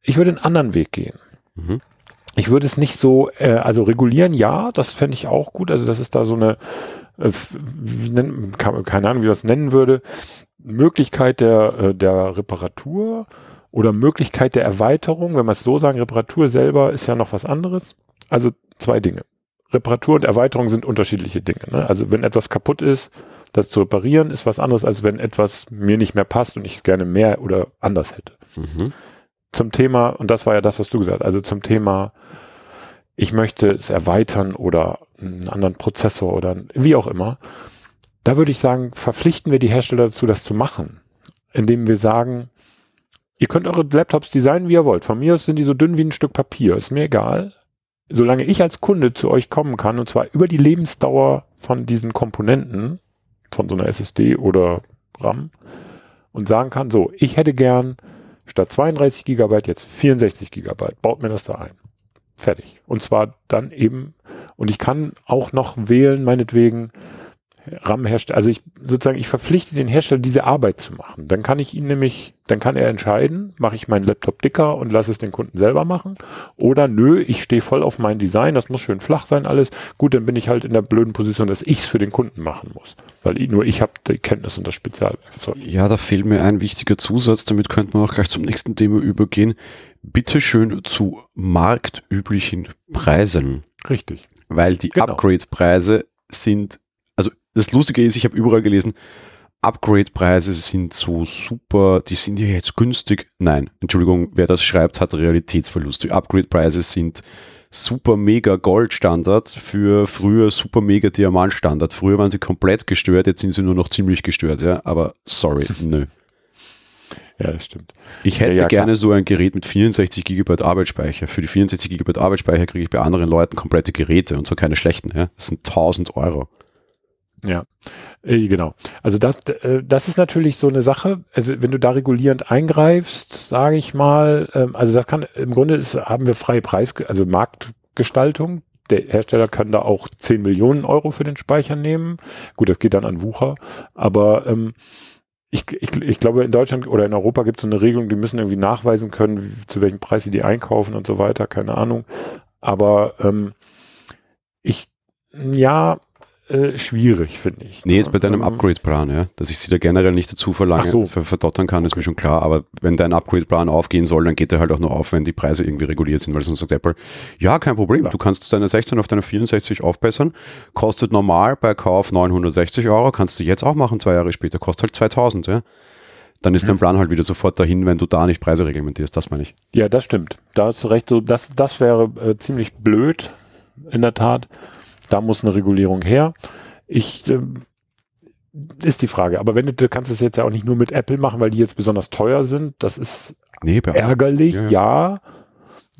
ich würde einen anderen Weg gehen. Mhm ich würde es nicht so, äh, also regulieren, ja, das fände ich auch gut. Also das ist da so eine, äh, wie nennt, keine Ahnung, wie das nennen würde, Möglichkeit der, äh, der Reparatur oder Möglichkeit der Erweiterung. Wenn wir es so sagen, Reparatur selber ist ja noch was anderes. Also zwei Dinge. Reparatur und Erweiterung sind unterschiedliche Dinge. Ne? Also wenn etwas kaputt ist, das zu reparieren, ist was anderes, als wenn etwas mir nicht mehr passt und ich es gerne mehr oder anders hätte. Mhm. Zum Thema, und das war ja das, was du gesagt hast, also zum Thema ich möchte es erweitern oder einen anderen Prozessor oder wie auch immer, da würde ich sagen, verpflichten wir die Hersteller dazu, das zu machen, indem wir sagen, ihr könnt eure Laptops designen, wie ihr wollt. Von mir aus sind die so dünn wie ein Stück Papier, ist mir egal. Solange ich als Kunde zu euch kommen kann, und zwar über die Lebensdauer von diesen Komponenten, von so einer SSD oder RAM, und sagen kann, so, ich hätte gern statt 32 Gigabyte jetzt 64 Gigabyte, baut mir das da ein. Fertig. Und zwar dann eben, und ich kann auch noch wählen, meinetwegen, RAM-Hersteller, also ich sozusagen, ich verpflichte den Hersteller, diese Arbeit zu machen. Dann kann ich ihn nämlich, dann kann er entscheiden, mache ich meinen Laptop dicker und lasse es den Kunden selber machen. Oder nö, ich stehe voll auf mein Design, das muss schön flach sein, alles. Gut, dann bin ich halt in der blöden Position, dass ich es für den Kunden machen muss. Weil nur ich habe die Kenntnis und das Spezialwerkzeug. Ja, da fehlt mir ein wichtiger Zusatz, damit könnte man auch gleich zum nächsten Thema übergehen bitteschön zu marktüblichen Preisen. Richtig. Weil die genau. Upgrade-Preise sind, das Lustige ist, ich habe überall gelesen, Upgrade-Preise sind so super, die sind ja jetzt günstig. Nein, Entschuldigung, wer das schreibt, hat Realitätsverlust. Die Upgrade-Preise sind super mega Gold-Standard für früher super mega Diamant-Standard. Früher waren sie komplett gestört, jetzt sind sie nur noch ziemlich gestört, ja. Aber sorry, nö. Ja, das stimmt. Ich hätte ja, ja, gerne so ein Gerät mit 64 GB Arbeitsspeicher. Für die 64 GB Arbeitsspeicher kriege ich bei anderen Leuten komplette Geräte und zwar keine schlechten. Ja? Das sind 1000 Euro. Ja, äh, genau. Also das, äh, das ist natürlich so eine Sache. Also wenn du da regulierend eingreifst, sage ich mal, ähm, also das kann im Grunde ist, haben wir freie Preis, also Marktgestaltung. Der Hersteller kann da auch 10 Millionen Euro für den Speicher nehmen. Gut, das geht dann an Wucher, aber ähm, ich, ich, ich glaube, in Deutschland oder in Europa gibt es so eine Regelung, die müssen irgendwie nachweisen können, wie, zu welchem Preis sie die einkaufen und so weiter, keine Ahnung. Aber ähm, ich, ja, äh, schwierig, finde ich. Nee, jetzt bei deinem ähm, Upgrade-Plan, ja. Dass ich sie da generell nicht dazu verlange, so. verdottern kann, ist okay. mir schon klar. Aber wenn dein Upgrade-Plan aufgehen soll, dann geht er halt auch nur auf, wenn die Preise irgendwie reguliert sind, weil sonst sagt Apple, ja, kein Problem, klar. du kannst deine 16 auf deine 64 aufbessern, kostet normal bei Kauf 960 Euro, kannst du jetzt auch machen, zwei Jahre später, kostet halt 2000, ja. Dann ist mhm. dein Plan halt wieder sofort dahin, wenn du da nicht Preise reglementierst, das meine ich. Ja, das stimmt. Da hast du recht, so, das, das wäre äh, ziemlich blöd, in der Tat. Da muss eine Regulierung her. Ich äh, ist die Frage. Aber wenn du, du kannst es jetzt ja auch nicht nur mit Apple machen, weil die jetzt besonders teuer sind. Das ist nee, ärgerlich, ja. ja.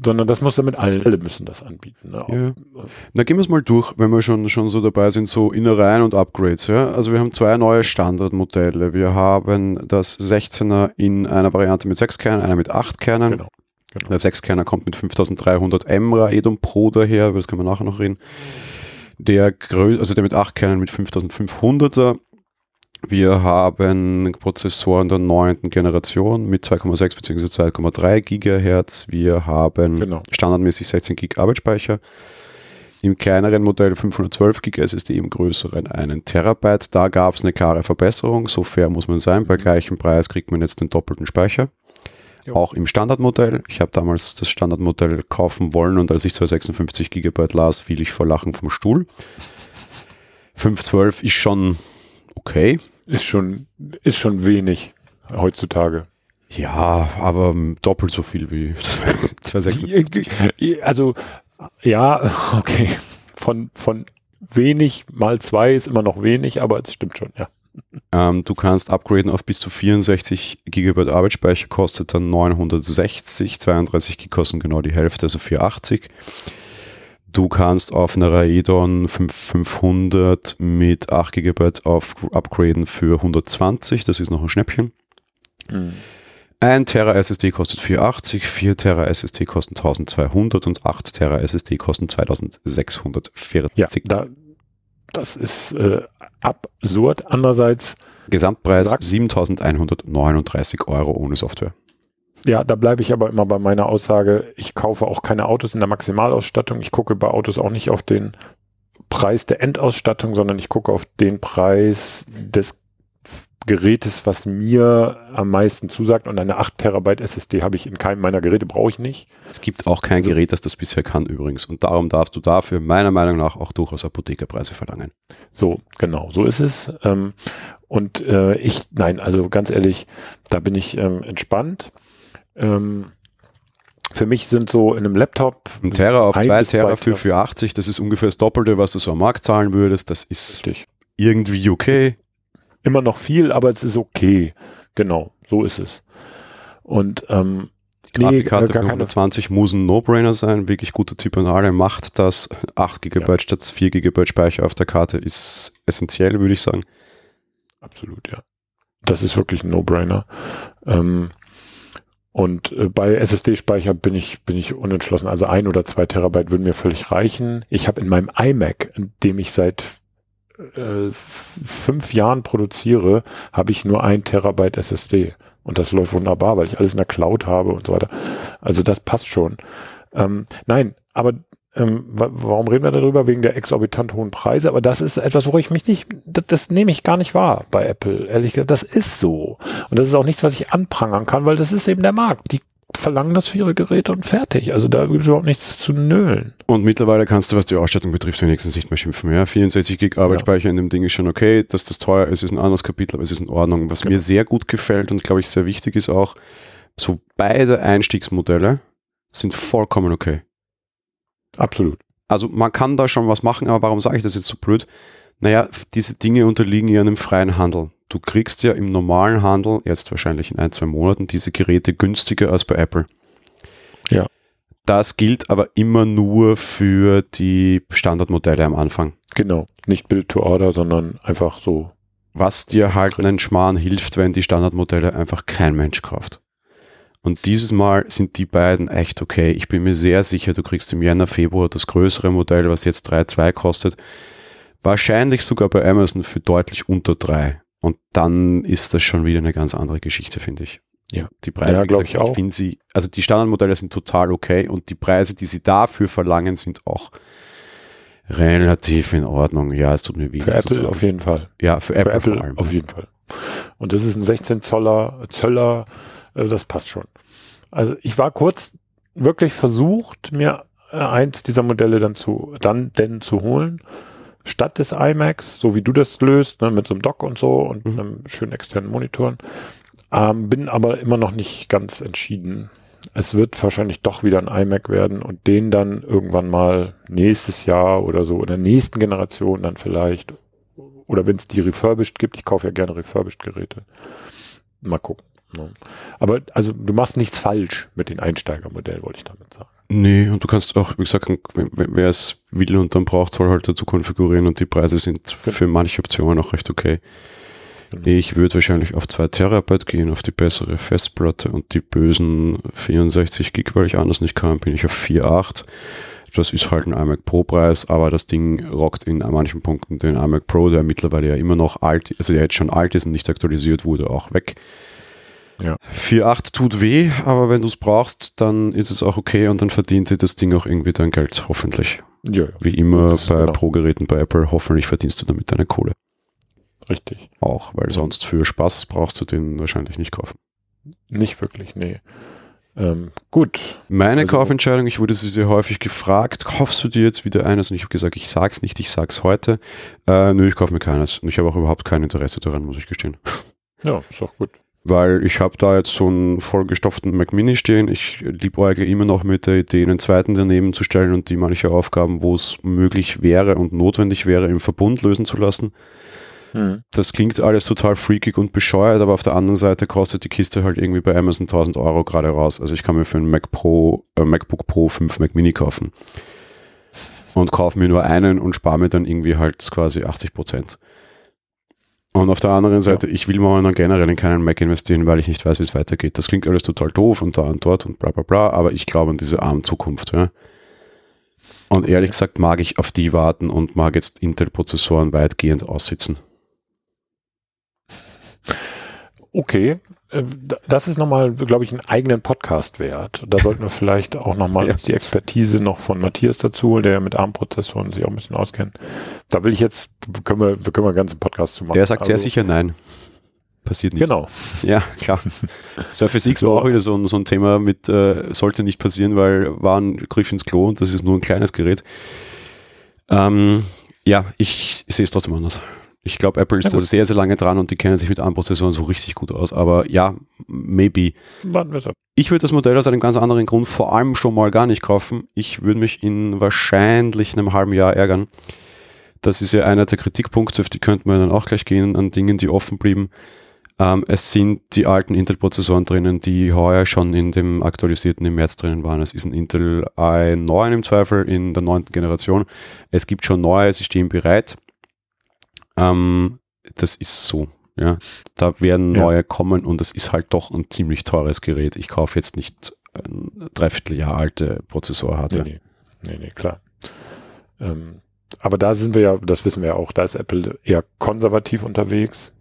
Sondern das muss damit allen, alle müssen das anbieten. Ne? Ja. Na, gehen wir es mal durch, wenn wir schon, schon so dabei sind, so Innereien und Upgrades. Ja? Also wir haben zwei neue Standardmodelle. Wir haben das 16er in einer Variante mit 6 Kernen, einer mit 8 Kernen. Genau. Genau. Der 6-Kerner kommt mit 5300 M Raedon Pro daher, über das können wir nachher noch reden. Der, also der mit 8 Kernen mit 5500er. Wir haben Prozessoren der neunten Generation mit 2,6 bzw. 2,3 Gigahertz. Wir haben genau. standardmäßig 16 GB Arbeitsspeicher. Im kleineren Modell 512 GB SSD, im größeren einen Terabyte. Da gab es eine klare Verbesserung, so fair muss man sein. Bei mhm. gleichem Preis kriegt man jetzt den doppelten Speicher. Jo. Auch im Standardmodell. Ich habe damals das Standardmodell kaufen wollen und als ich 256 GB las, fiel ich vor Lachen vom Stuhl. 512 ist schon okay. Ist schon, ist schon wenig heutzutage. Ja, aber doppelt so viel wie 256. Also, ja, okay. Von, von wenig mal zwei ist immer noch wenig, aber es stimmt schon, ja. Ähm, du kannst upgraden auf bis zu 64 GB Arbeitsspeicher, kostet dann 960, 32 GB kosten genau die Hälfte, also 480. Du kannst auf einer Raidon 5500 mit 8 GB auf upgraden für 120, das ist noch ein Schnäppchen. Mhm. Ein Terra SSD kostet 480, 4 Terra SSD kosten 1200 und 8 Terra SSD kosten 2640. Ja, da, das ist äh, absurd. Andererseits. Gesamtpreis 7139 Euro ohne Software. Ja, da bleibe ich aber immer bei meiner Aussage, ich kaufe auch keine Autos in der Maximalausstattung. Ich gucke bei Autos auch nicht auf den Preis der Endausstattung, sondern ich gucke auf den Preis des Gerätes, was mir am meisten zusagt. Und eine 8 Terabyte SSD habe ich in keinem meiner Geräte, brauche ich nicht. Es gibt auch kein also, Gerät, das das bisher kann übrigens. Und darum darfst du dafür meiner Meinung nach auch durchaus Apothekerpreise verlangen. So, genau, so ist es. Ähm, und äh, ich, nein, also ganz ehrlich, da bin ich ähm, entspannt. Ähm, für mich sind so in einem Laptop. Ein Terra auf 2 Terra für, für 80, das ist ungefähr das Doppelte, was du so am Markt zahlen würdest. Das ist Richtig. irgendwie okay immer noch viel, aber es ist okay. Genau, so ist es. Und ähm, die Grafikkarte nee, für 120 muss ein No-Brainer sein, wirklich guter Typ und alle macht das. 8 GB ja. statt 4 GB Speicher auf der Karte ist essentiell, würde ich sagen. Absolut, ja. Das ist wirklich ein No-Brainer. Ähm, und äh, bei SSD-Speicher bin ich, bin ich unentschlossen. Also ein oder zwei Terabyte würden mir völlig reichen. Ich habe in meinem iMac, in dem ich seit äh, fünf Jahren produziere, habe ich nur ein Terabyte SSD. Und das läuft wunderbar, weil ich alles in der Cloud habe und so weiter. Also das passt schon. Ähm, nein, aber ähm, warum reden wir darüber? Wegen der exorbitant hohen Preise. Aber das ist etwas, wo ich mich nicht, das, das nehme ich gar nicht wahr bei Apple. Ehrlich gesagt, das ist so. Und das ist auch nichts, was ich anprangern kann, weil das ist eben der Markt. Die verlangen das für ihre Geräte und fertig. Also da gibt es überhaupt nichts zu nölen. Und mittlerweile kannst du, was die Ausstattung betrifft, wenigstens nicht mehr schimpfen. Ja, 64 Gig Arbeitsspeicher ja. in dem Ding ist schon okay. Dass das teuer ist, ist ein anderes Kapitel, aber es ist in Ordnung. Was genau. mir sehr gut gefällt und glaube ich sehr wichtig ist auch, so beide Einstiegsmodelle sind vollkommen okay. Absolut. Also man kann da schon was machen, aber warum sage ich das jetzt so blöd? Naja, diese Dinge unterliegen ja einem freien Handel du kriegst ja im normalen Handel, jetzt wahrscheinlich in ein, zwei Monaten, diese Geräte günstiger als bei Apple. Ja. Das gilt aber immer nur für die Standardmodelle am Anfang. Genau, nicht Build to Order, sondern einfach so. Was dir halt einen Schmarrn hilft, wenn die Standardmodelle einfach kein Mensch kauft. Und dieses Mal sind die beiden echt okay. Ich bin mir sehr sicher, du kriegst im Jänner, Februar das größere Modell, was jetzt 3,2 kostet. Wahrscheinlich sogar bei Amazon für deutlich unter 3. Und dann ist das schon wieder eine ganz andere Geschichte, finde ich. Ja, die Preise, ja, glaube ich auch. Finde sie, also die Standardmodelle sind total okay und die Preise, die sie dafür verlangen, sind auch Relativ in Ordnung. Ja, es tut mir weh. Für Apple auf jeden Fall. Ja, für, für Apple, Apple, vor allem. auf jeden Fall. Und das ist ein 16 Zoller, Zöller, äh, das passt schon. Also ich war kurz wirklich versucht, mir äh, eins dieser Modelle dann zu, dann denn zu holen, statt des iMacs, so wie du das löst, ne, mit so einem Dock und so und mhm. einem schönen externen Monitoren. Ähm, bin aber immer noch nicht ganz entschieden. Es wird wahrscheinlich doch wieder ein iMac werden und den dann irgendwann mal nächstes Jahr oder so in der nächsten Generation dann vielleicht oder wenn es die refurbished gibt, ich kaufe ja gerne refurbished Geräte. Mal gucken. Ne? Aber also du machst nichts falsch mit den Einsteigermodellen, wollte ich damit sagen. Nee, und du kannst auch, wie gesagt, wer es will und dann braucht, soll halt dazu konfigurieren und die Preise sind für manche Optionen auch recht okay. Genau. Ich würde wahrscheinlich auf 2 Terabyte gehen, auf die bessere Festplatte und die bösen 64 Gig, weil ich anders nicht kann, bin ich auf 4.8. Das ist halt ein iMac Pro Preis, aber das Ding rockt in manchen Punkten den iMac Pro, der mittlerweile ja immer noch alt, also der jetzt schon alt ist und nicht aktualisiert wurde, auch weg. Ja. 4,8 tut weh, aber wenn du es brauchst, dann ist es auch okay und dann verdient dir das Ding auch irgendwie dein Geld, hoffentlich. Ja, ja. Wie immer bei genau. Pro-Geräten bei Apple, hoffentlich verdienst du damit deine Kohle. Richtig. Auch, weil sonst für Spaß brauchst du den wahrscheinlich nicht kaufen. Nicht wirklich, nee. Ähm, gut. Meine also, Kaufentscheidung, ich wurde sie sehr häufig gefragt, kaufst du dir jetzt wieder eines? Und ich habe gesagt, ich sag's nicht, ich sag's heute. Äh, nö, ich kaufe mir keines. Und ich habe auch überhaupt kein Interesse daran, muss ich gestehen. Ja, ist auch gut weil ich habe da jetzt so einen vollgestopften Mac Mini stehen. Ich liebäugle immer noch mit der Idee, einen zweiten daneben zu stellen und die manche Aufgaben, wo es möglich wäre und notwendig wäre, im Verbund lösen zu lassen. Hm. Das klingt alles total freakig und bescheuert, aber auf der anderen Seite kostet die Kiste halt irgendwie bei Amazon 1000 Euro gerade raus. Also ich kann mir für einen Mac Pro, äh, MacBook Pro 5 Mac Mini kaufen und kaufe mir nur einen und spare mir dann irgendwie halt quasi 80 Prozent. Und auf der anderen Seite, ja. ich will momentan generell in keinen Mac investieren, weil ich nicht weiß, wie es weitergeht. Das klingt alles total doof und da und dort und bla bla bla, aber ich glaube an diese armen Zukunft. Ja. Und ehrlich gesagt mag ich auf die warten und mag jetzt Intel-Prozessoren weitgehend aussitzen. Okay, das ist nochmal, glaube ich, einen eigenen Podcast wert. Da sollten wir vielleicht auch nochmal ja. die Expertise noch von Matthias dazu holen, der ja mit ARM-Prozessoren sich auch ein bisschen auskennt. Da will ich jetzt, können wir, können wir einen ganzen Podcast zu machen. Der sagt also, sehr sicher nein. Passiert nicht. Genau. Ja, klar. Surface X war auch wieder so ein, so ein Thema mit, äh, sollte nicht passieren, weil war ein Griff ins Klo und das ist nur ein kleines Gerät. Ähm, ja, ich, ich sehe es trotzdem anders. Ich glaube, Apple ist da sehr, sehr lange dran und die kennen sich mit ARM-Prozessoren so richtig gut aus. Aber ja, maybe. Ich würde das Modell aus einem ganz anderen Grund vor allem schon mal gar nicht kaufen. Ich würde mich in wahrscheinlich einem halben Jahr ärgern. Das ist ja einer der Kritikpunkte, auf die könnten wir dann auch gleich gehen, an Dingen, die offen blieben. Ähm, es sind die alten Intel-Prozessoren drinnen, die heuer schon in dem aktualisierten im März drinnen waren. Es ist ein Intel i9 im Zweifel in der neunten Generation. Es gibt schon neue, sie stehen bereit ähm, das ist so. Ja, da werden neue ja. kommen und es ist halt doch ein ziemlich teures Gerät. Ich kaufe jetzt nicht ein Dreivierteljahr alte Prozessor-Hardware. Nee, nee, nee, nee, klar. Ähm, aber da sind wir ja, das wissen wir ja auch, da ist Apple eher konservativ unterwegs.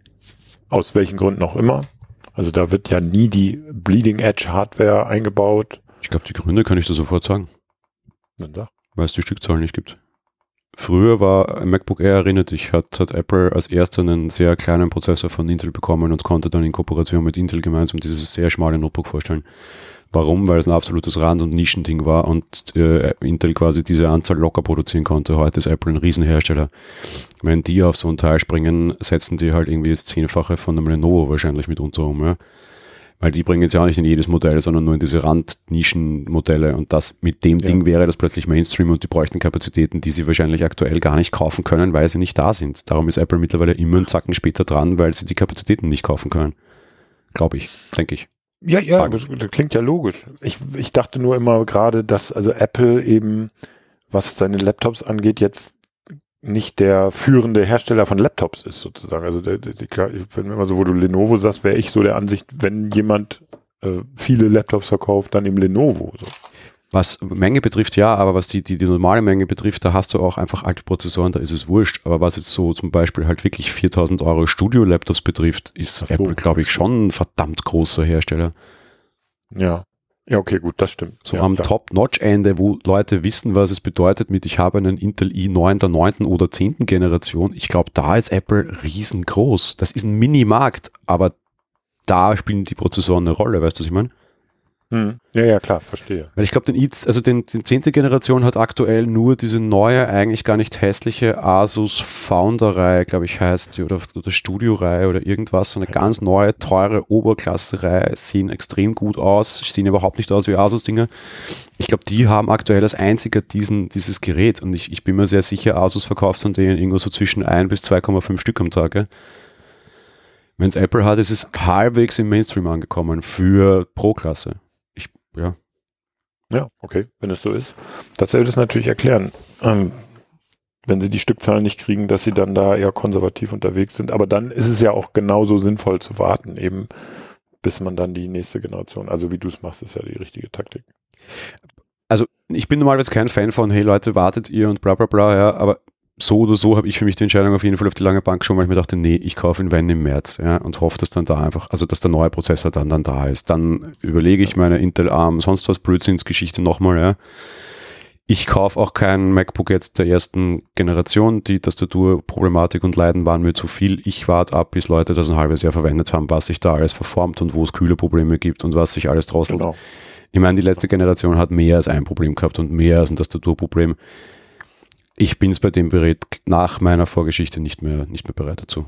Aus welchen Gründen auch immer. Also da wird ja nie die Bleeding Edge Hardware eingebaut. Ich glaube, die Gründe kann ich dir sofort sagen. Dann sag. Weil es die Stückzahl nicht gibt. Früher war MacBook Air, erinnert dich, hat, hat Apple als erster einen sehr kleinen Prozessor von Intel bekommen und konnte dann in Kooperation mit Intel gemeinsam dieses sehr schmale Notebook vorstellen. Warum? Weil es ein absolutes Rand- und Nischending war und äh, Intel quasi diese Anzahl locker produzieren konnte. Heute ist Apple ein Riesenhersteller. Wenn die auf so ein Teil springen, setzen die halt irgendwie das Zehnfache von einem Lenovo wahrscheinlich mitunter um. Ja? Weil die bringen es ja auch nicht in jedes Modell, sondern nur in diese Randnischenmodelle. Und das mit dem ja. Ding wäre das plötzlich Mainstream und die bräuchten Kapazitäten, die sie wahrscheinlich aktuell gar nicht kaufen können, weil sie nicht da sind. Darum ist Apple mittlerweile immer einen Zacken später dran, weil sie die Kapazitäten nicht kaufen können. Glaube ich, denke ich. Ja, ja, das, das, klingt ja logisch. Ich, ich dachte nur immer gerade, dass also Apple eben, was seine Laptops angeht, jetzt nicht der führende Hersteller von Laptops ist, sozusagen. Also der, der, der, wenn immer so, wo du Lenovo sagst, wäre ich so der Ansicht, wenn jemand äh, viele Laptops verkauft, dann im Lenovo. So. Was Menge betrifft, ja, aber was die, die, die normale Menge betrifft, da hast du auch einfach alte Prozessoren, da ist es wurscht. Aber was jetzt so zum Beispiel halt wirklich 4000 Euro Studio-Laptops betrifft, ist so, Apple, glaube ich, schon ein verdammt großer Hersteller. Ja. Ja, okay, gut, das stimmt. So ja, am Top-Notch-Ende, wo Leute wissen, was es bedeutet mit, ich habe einen Intel i9 der 9. oder 10. Generation. Ich glaube, da ist Apple riesengroß. Das ist ein Mini-Markt, aber da spielen die Prozessoren eine Rolle, weißt du, was ich meine? Hm. Ja, ja, klar, verstehe. Weil ich glaube, den, also den, den 10. Generation hat aktuell nur diese neue, eigentlich gar nicht hässliche Asus Founder-Reihe, glaube ich, heißt die, oder, oder Studio-Reihe oder irgendwas. So eine ganz neue, teure Oberklasse-Reihe, sehen extrem gut aus, sehen überhaupt nicht aus wie Asus-Dinger. Ich glaube, die haben aktuell als einziger diesen, dieses Gerät und ich, ich bin mir sehr sicher, Asus verkauft von denen irgendwo so zwischen 1 bis 2,5 Stück am Tag. Wenn es Apple hat, ist es halbwegs im Mainstream angekommen für Pro-Klasse ja. Ja, okay, wenn es so ist. Das soll das natürlich erklären. Ähm, wenn sie die Stückzahlen nicht kriegen, dass sie dann da eher konservativ unterwegs sind. Aber dann ist es ja auch genauso sinnvoll zu warten, eben bis man dann die nächste Generation, also wie du es machst, ist ja die richtige Taktik. Also ich bin normalerweise kein Fan von, hey Leute, wartet ihr und bla bla bla, ja, aber so oder so habe ich für mich die Entscheidung auf jeden Fall auf die lange Bank schon, weil ich mir dachte, nee, ich kaufe ihn wenn im März, ja, und hoffe, dass dann da einfach, also dass der neue Prozessor dann dann da ist. Dann überlege ich meine Intel ARM, sonst was Blödsinnsgeschichte nochmal, ja. Ich kaufe auch keinen MacBook jetzt der ersten Generation. Die Tastaturproblematik und Leiden waren mir zu viel. Ich warte ab, bis Leute das ein halbes Jahr verwendet haben, was sich da alles verformt und wo es kühle Probleme gibt und was sich alles drosselt. Genau. Ich meine, die letzte Generation hat mehr als ein Problem gehabt und mehr als ein Tastaturproblem ich bin es bei dem Gerät nach meiner Vorgeschichte nicht mehr, nicht mehr bereit dazu.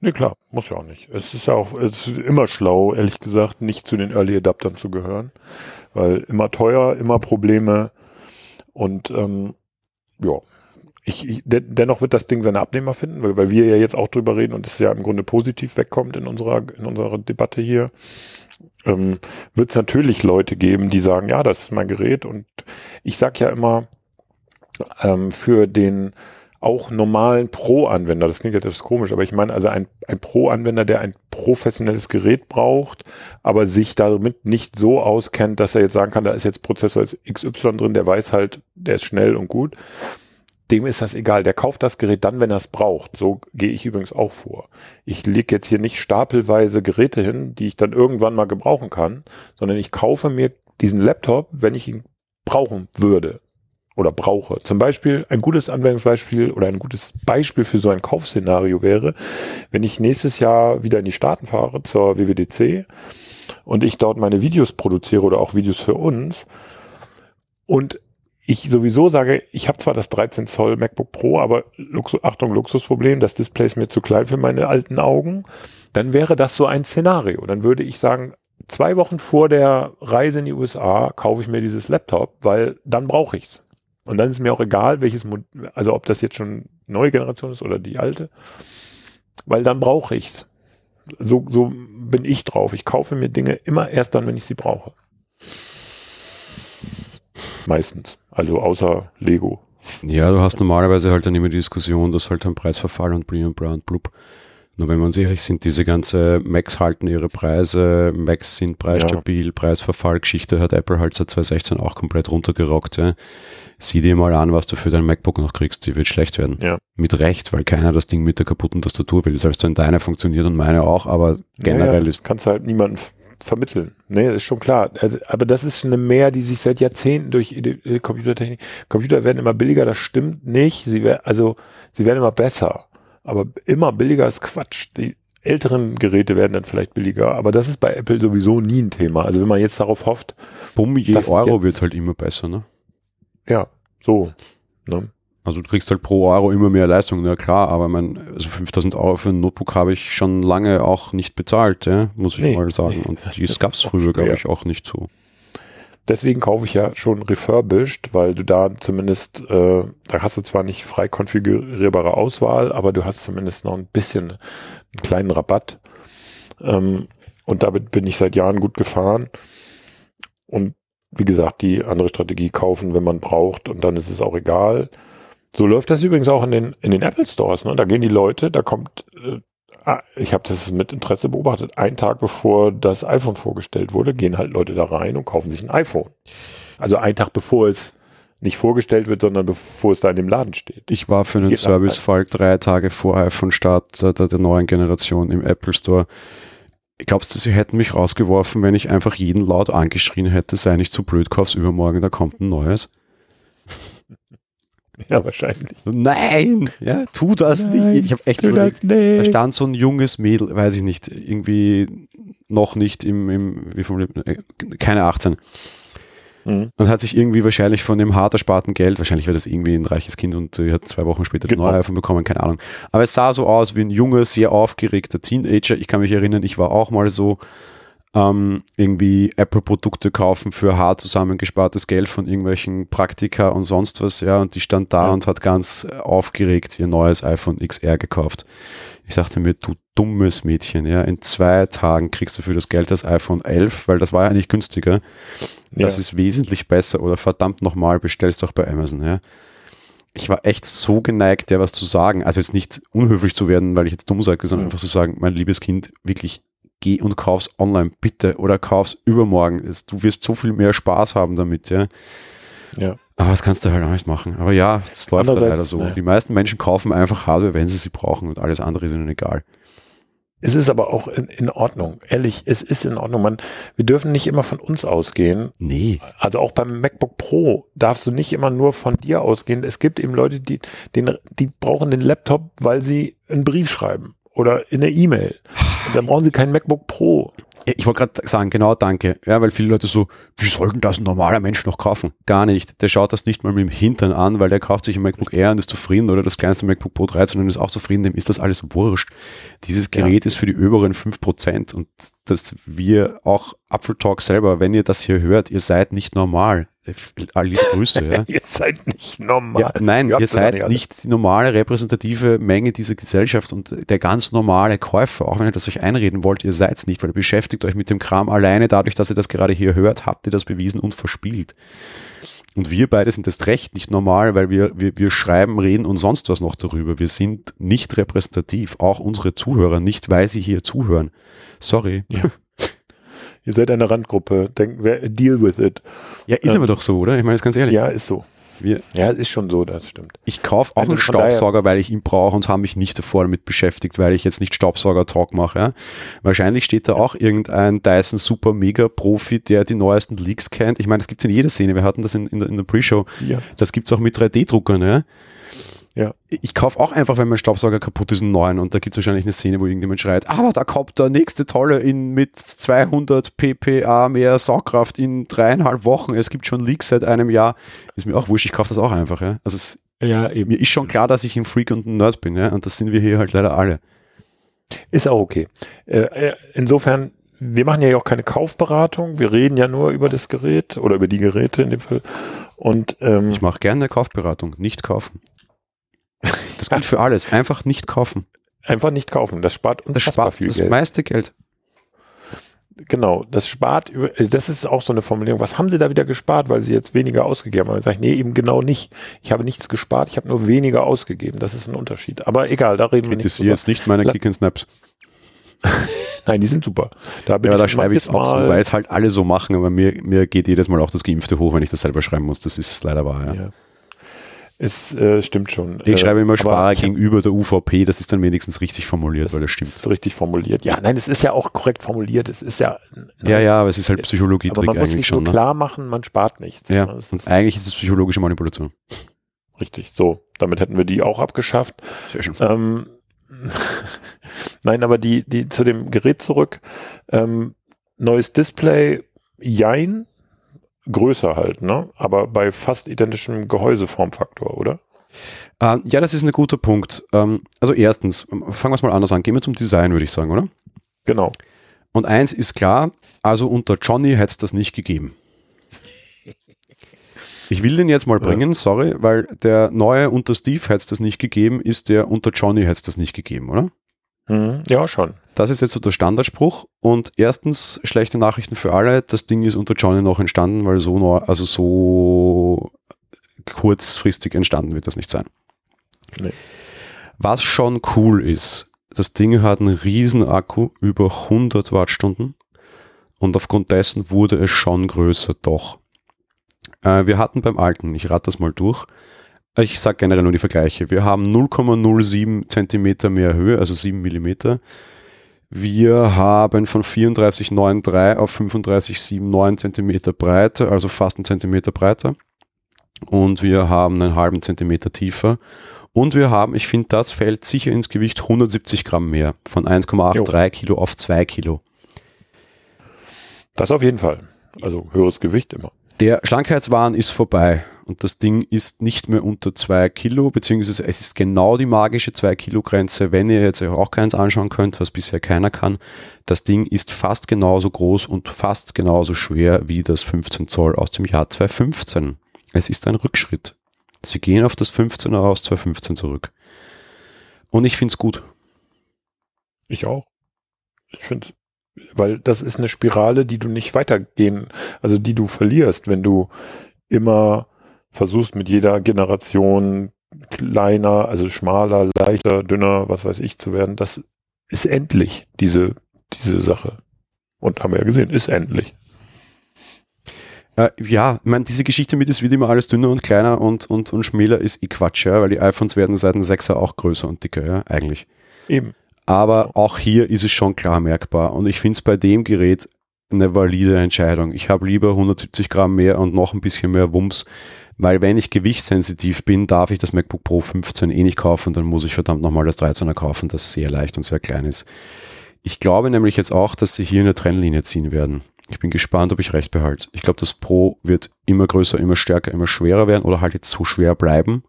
Nee, klar, muss ja auch nicht. Es ist ja auch, es ist immer schlau, ehrlich gesagt, nicht zu den Early Adaptern zu gehören, weil immer teuer, immer Probleme und ähm, ja, ich, ich, de dennoch wird das Ding seine Abnehmer finden, weil, weil wir ja jetzt auch drüber reden und es ja im Grunde positiv wegkommt in unserer, in unserer Debatte hier. Ähm, wird es natürlich Leute geben, die sagen, ja, das ist mein Gerät und ich sag ja immer, ähm, für den auch normalen Pro-Anwender, das klingt jetzt etwas komisch, aber ich meine also ein, ein Pro-Anwender, der ein professionelles Gerät braucht, aber sich damit nicht so auskennt, dass er jetzt sagen kann, da ist jetzt Prozessor XY drin, der weiß halt, der ist schnell und gut. Dem ist das egal. Der kauft das Gerät dann, wenn er es braucht. So gehe ich übrigens auch vor. Ich lege jetzt hier nicht stapelweise Geräte hin, die ich dann irgendwann mal gebrauchen kann, sondern ich kaufe mir diesen Laptop, wenn ich ihn brauchen würde oder brauche. Zum Beispiel ein gutes Anwendungsbeispiel oder ein gutes Beispiel für so ein Kaufszenario wäre, wenn ich nächstes Jahr wieder in die Staaten fahre zur WWDC und ich dort meine Videos produziere oder auch Videos für uns und ich sowieso sage, ich habe zwar das 13 Zoll MacBook Pro, aber Luxus, Achtung, Luxusproblem, das Display ist mir zu klein für meine alten Augen, dann wäre das so ein Szenario. Dann würde ich sagen, zwei Wochen vor der Reise in die USA kaufe ich mir dieses Laptop, weil dann brauche ich es. Und dann ist mir auch egal, welches, also ob das jetzt schon neue Generation ist oder die alte, weil dann brauche ich's. So, so bin ich drauf. Ich kaufe mir Dinge immer erst dann, wenn ich sie brauche. Meistens. Also außer Lego. Ja, du hast normalerweise halt dann immer die Diskussion, dass halt ein Preisverfall und Premium Brand Blub nur wenn wir uns ehrlich sind, diese ganze Macs halten ihre Preise, Macs sind preisstabil, ja. Preisverfall-Geschichte hat Apple halt seit 2016 auch komplett runtergerockt. Ja. Sieh dir mal an, was du für dein MacBook noch kriegst, die wird schlecht werden. Ja. Mit Recht, weil keiner das Ding mit der kaputten Tastatur will. Selbst wenn deine funktioniert und meine auch, aber generell ja, ist. Kannst halt niemanden vermitteln. Nee, ist schon klar. Also, aber das ist eine Mehr, die sich seit Jahrzehnten durch Computertechnik, Computer werden immer billiger, das stimmt nicht. Sie werden, also, sie werden immer besser. Aber immer billiger ist Quatsch. Die älteren Geräte werden dann vielleicht billiger, aber das ist bei Apple sowieso nie ein Thema. Also wenn man jetzt darauf hofft. Bumm, je Euro wird halt immer besser, ne? Ja, so. Ne? Also du kriegst halt pro Euro immer mehr Leistung, ja klar, aber mein, also 5000 Euro für ein Notebook habe ich schon lange auch nicht bezahlt, ja, muss ich nee, mal sagen. Nee, Und das gab es früher, glaube ich, auch nicht so. Deswegen kaufe ich ja schon refurbished, weil du da zumindest, äh, da hast du zwar nicht frei konfigurierbare Auswahl, aber du hast zumindest noch ein bisschen einen kleinen Rabatt. Ähm, und damit bin ich seit Jahren gut gefahren. Und wie gesagt, die andere Strategie kaufen, wenn man braucht, und dann ist es auch egal. So läuft das übrigens auch in den, in den Apple Stores. Ne? Da gehen die Leute, da kommt äh, Ah, ich habe das mit Interesse beobachtet. Ein Tag bevor das iPhone vorgestellt wurde, gehen halt Leute da rein und kaufen sich ein iPhone. Also ein Tag bevor es nicht vorgestellt wird, sondern bevor es da in dem Laden steht. Ich war für einen Servicefall drei Tage vor iPhone-Start der, der, neuen Generation im Apple Store. Glaubst du, sie hätten mich rausgeworfen, wenn ich einfach jeden laut angeschrien hätte, sei nicht zu so blöd, kauf's übermorgen, da kommt ein neues? Ja, wahrscheinlich. Nein, ja, tu das Nein, nicht. Ich habe echt überlegt, da stand so ein junges Mädel, weiß ich nicht, irgendwie noch nicht im, im wie vom, äh, keine 18. Mhm. Und hat sich irgendwie wahrscheinlich von dem hart ersparten Geld, wahrscheinlich war das irgendwie ein reiches Kind und sie hat zwei Wochen später genau. neue iPhone bekommen, keine Ahnung. Aber es sah so aus wie ein junger, sehr aufgeregter Teenager. Ich kann mich erinnern, ich war auch mal so, ähm, irgendwie Apple-Produkte kaufen für hart zusammengespartes Geld von irgendwelchen Praktika und sonst was, ja, und die stand da ja. und hat ganz aufgeregt ihr neues iPhone XR gekauft. Ich dachte mir, du dummes Mädchen, ja, in zwei Tagen kriegst du für das Geld das iPhone 11, weil das war ja nicht günstiger. Das ja. ist wesentlich besser oder verdammt nochmal, bestellst doch bei Amazon, ja. Ich war echt so geneigt, der was zu sagen. Also jetzt nicht unhöflich zu werden, weil ich jetzt dumm sage, sondern ja. einfach zu sagen, mein liebes Kind, wirklich geh und kauf's online, bitte, oder kauf's übermorgen. Du wirst so viel mehr Spaß haben damit, ja. Ja. Aber das kannst du halt auch nicht machen. Aber ja, es läuft halt leider so. Ne. Die meisten Menschen kaufen einfach Hardware, wenn sie sie brauchen und alles andere ist ihnen egal. Es ist aber auch in, in, Ordnung. Ehrlich, es ist in Ordnung. Man, wir dürfen nicht immer von uns ausgehen. Nee. Also auch beim MacBook Pro darfst du nicht immer nur von dir ausgehen. Es gibt eben Leute, die, den, die brauchen den Laptop, weil sie einen Brief schreiben oder in der E-Mail. Dann brauchen sie kein MacBook Pro. Ich wollte gerade sagen, genau, danke. Ja, weil viele Leute so, wie sollten das ein normaler Mensch noch kaufen? Gar nicht. Der schaut das nicht mal mit dem Hintern an, weil der kauft sich ein MacBook Air und ist zufrieden oder das kleinste MacBook Pro 13 und ist auch zufrieden, dem ist das alles wurscht. Dieses Gerät ja. ist für die oberen 5% und dass wir auch Apfeltalk selber, wenn ihr das hier hört, ihr seid nicht normal. Liebe Grüße. Ja. ihr seid nicht normal. Ja, nein, ihr, ihr seid nicht, nicht, die normale repräsentative Menge dieser Gesellschaft und der ganz normale Käufer, auch wenn ihr das euch einreden wollt, ihr seid es nicht, weil ihr beschäftigt euch mit dem Kram alleine dadurch, dass ihr das gerade hier hört, habt ihr das bewiesen und verspielt. Und wir beide sind das recht nicht normal, weil wir, wir, wir schreiben, reden und sonst was noch darüber. Wir sind nicht repräsentativ, auch unsere Zuhörer nicht, weil sie hier zuhören. Sorry. Ja. Ihr seid eine Randgruppe. Denk, deal with it. Ja, ist ähm, aber doch so, oder? Ich meine, das ganz ehrlich. Ja, ist so. Wir, ja, ist schon so, das stimmt. Ich kaufe auch also einen Staubsauger, weil ich ihn brauche und habe mich nicht davor damit beschäftigt, weil ich jetzt nicht Staubsauger-Talk mache. Ja? Wahrscheinlich steht da auch irgendein Dyson Super Mega Profi, der die neuesten Leaks kennt. Ich meine, das gibt es in jeder Szene. Wir hatten das in, in der, in der Pre-Show. Ja. Das gibt es auch mit 3D-Druckern. Ja? Ja. Ich kaufe auch einfach, wenn mein Staubsauger kaputt ist, einen neuen und da gibt es wahrscheinlich eine Szene, wo irgendjemand schreit, aber da kommt der nächste tolle in mit 200 ppa mehr Saugkraft in dreieinhalb Wochen. Es gibt schon Leaks seit einem Jahr. Ist mir auch wurscht, ich kaufe das auch einfach. Ja. Also es, ja, eben. mir ist schon klar, dass ich ein Freak und ein Nerd bin ja, und das sind wir hier halt leider alle. Ist auch okay. Äh, äh, insofern, wir machen ja auch keine Kaufberatung, wir reden ja nur über das Gerät oder über die Geräte in dem Fall. Und, ähm, ich mache gerne eine Kaufberatung, nicht kaufen. Das gilt für alles. Einfach nicht kaufen. Einfach nicht kaufen. Das spart uns das spart viel das Geld. meiste Geld. Genau, das spart, das ist auch so eine Formulierung. Was haben Sie da wieder gespart, weil Sie jetzt weniger ausgegeben haben? Ich sage, nee, eben genau nicht. Ich habe nichts gespart, ich habe nur weniger ausgegeben. Das ist ein Unterschied. Aber egal, da reden wir nicht drüber. jetzt nicht meine Kick Snaps. Nein, die sind super. Da ja, da schreibe ich es auch so, weil es halt alle so machen, aber mir, mir geht jedes Mal auch das Geimpfte hoch, wenn ich das selber schreiben muss. Das ist leider wahr, ja. ja. Es äh, stimmt schon. Ich schreibe immer Sparer gegenüber der UVP, das ist dann wenigstens richtig formuliert, das weil das stimmt. Ist richtig formuliert. Ja, nein, es ist ja auch korrekt formuliert. Es ist ja. Nein, ja, ja, aber es ist halt Psychologie-Trick eigentlich muss sich schon. Ne? klar machen, man spart nichts. Ja, ne? und eigentlich ist es psychologische Manipulation. Richtig, so. Damit hätten wir die auch abgeschafft. Sehr schön. Ähm, nein, aber die, die zu dem Gerät zurück. Ähm, neues Display, jein, größer halt, ne? Aber bei fast identischem Gehäuseformfaktor, oder? Uh, ja, das ist ein guter Punkt. Ähm, also erstens, fangen wir es mal anders an. Gehen wir zum Design, würde ich sagen, oder? Genau. Und eins ist klar, also unter Johnny hätte es das nicht gegeben. Ich will den jetzt mal bringen, ja. sorry, weil der neue unter Steve hätte es das nicht gegeben, ist der unter Johnny hätte es das nicht gegeben, oder? Mhm. Ja, schon. Das ist jetzt so der Standardspruch. Und erstens, schlechte Nachrichten für alle. Das Ding ist unter Johnny noch entstanden, weil so neu, also so kurzfristig entstanden wird das nicht sein. Nee. Was schon cool ist, das Ding hat einen riesen Akku, über 100 Wattstunden. Und aufgrund dessen wurde es schon größer, doch. Äh, wir hatten beim alten, ich rate das mal durch, ich sage generell nur die Vergleiche. Wir haben 0,07 Zentimeter mehr Höhe, also 7 Millimeter. Wir haben von 34,93 auf 35,79 Zentimeter Breite, also fast einen Zentimeter breiter. Und wir haben einen halben Zentimeter tiefer. Und wir haben, ich finde, das fällt sicher ins Gewicht 170 Gramm mehr. Von 1,83 Kilo auf 2 Kilo. Das auf jeden Fall. Also höheres Gewicht immer. Der Schlankheitswahn ist vorbei und das Ding ist nicht mehr unter 2 Kilo, beziehungsweise es ist genau die magische 2 Kilo Grenze, wenn ihr jetzt auch keins anschauen könnt, was bisher keiner kann. Das Ding ist fast genauso groß und fast genauso schwer wie das 15 Zoll aus dem Jahr 2015. Es ist ein Rückschritt. Sie gehen auf das 15er aus 2015 zurück. Und ich finde es gut. Ich auch. Ich finde weil das ist eine Spirale, die du nicht weitergehen, also die du verlierst, wenn du immer versuchst mit jeder Generation kleiner, also schmaler, leichter, dünner, was weiß ich zu werden. Das ist endlich, diese, diese Sache. Und haben wir ja gesehen, ist endlich. Äh, ja, ich meine, diese Geschichte mit, es wird immer alles dünner und kleiner und, und, und schmäler ist eh Quatsch, ja, weil die iPhones werden seit dem 6er auch größer und dicker, ja, eigentlich. Eben. Aber auch hier ist es schon klar merkbar. Und ich finde es bei dem Gerät eine valide Entscheidung. Ich habe lieber 170 Gramm mehr und noch ein bisschen mehr Wumms, weil wenn ich gewichtssensitiv bin, darf ich das MacBook Pro 15 eh nicht kaufen, dann muss ich verdammt nochmal das 13er kaufen, das sehr leicht und sehr klein ist. Ich glaube nämlich jetzt auch, dass sie hier eine Trennlinie ziehen werden. Ich bin gespannt, ob ich recht behalte. Ich glaube, das Pro wird immer größer, immer stärker, immer schwerer werden oder halt jetzt so schwer bleiben,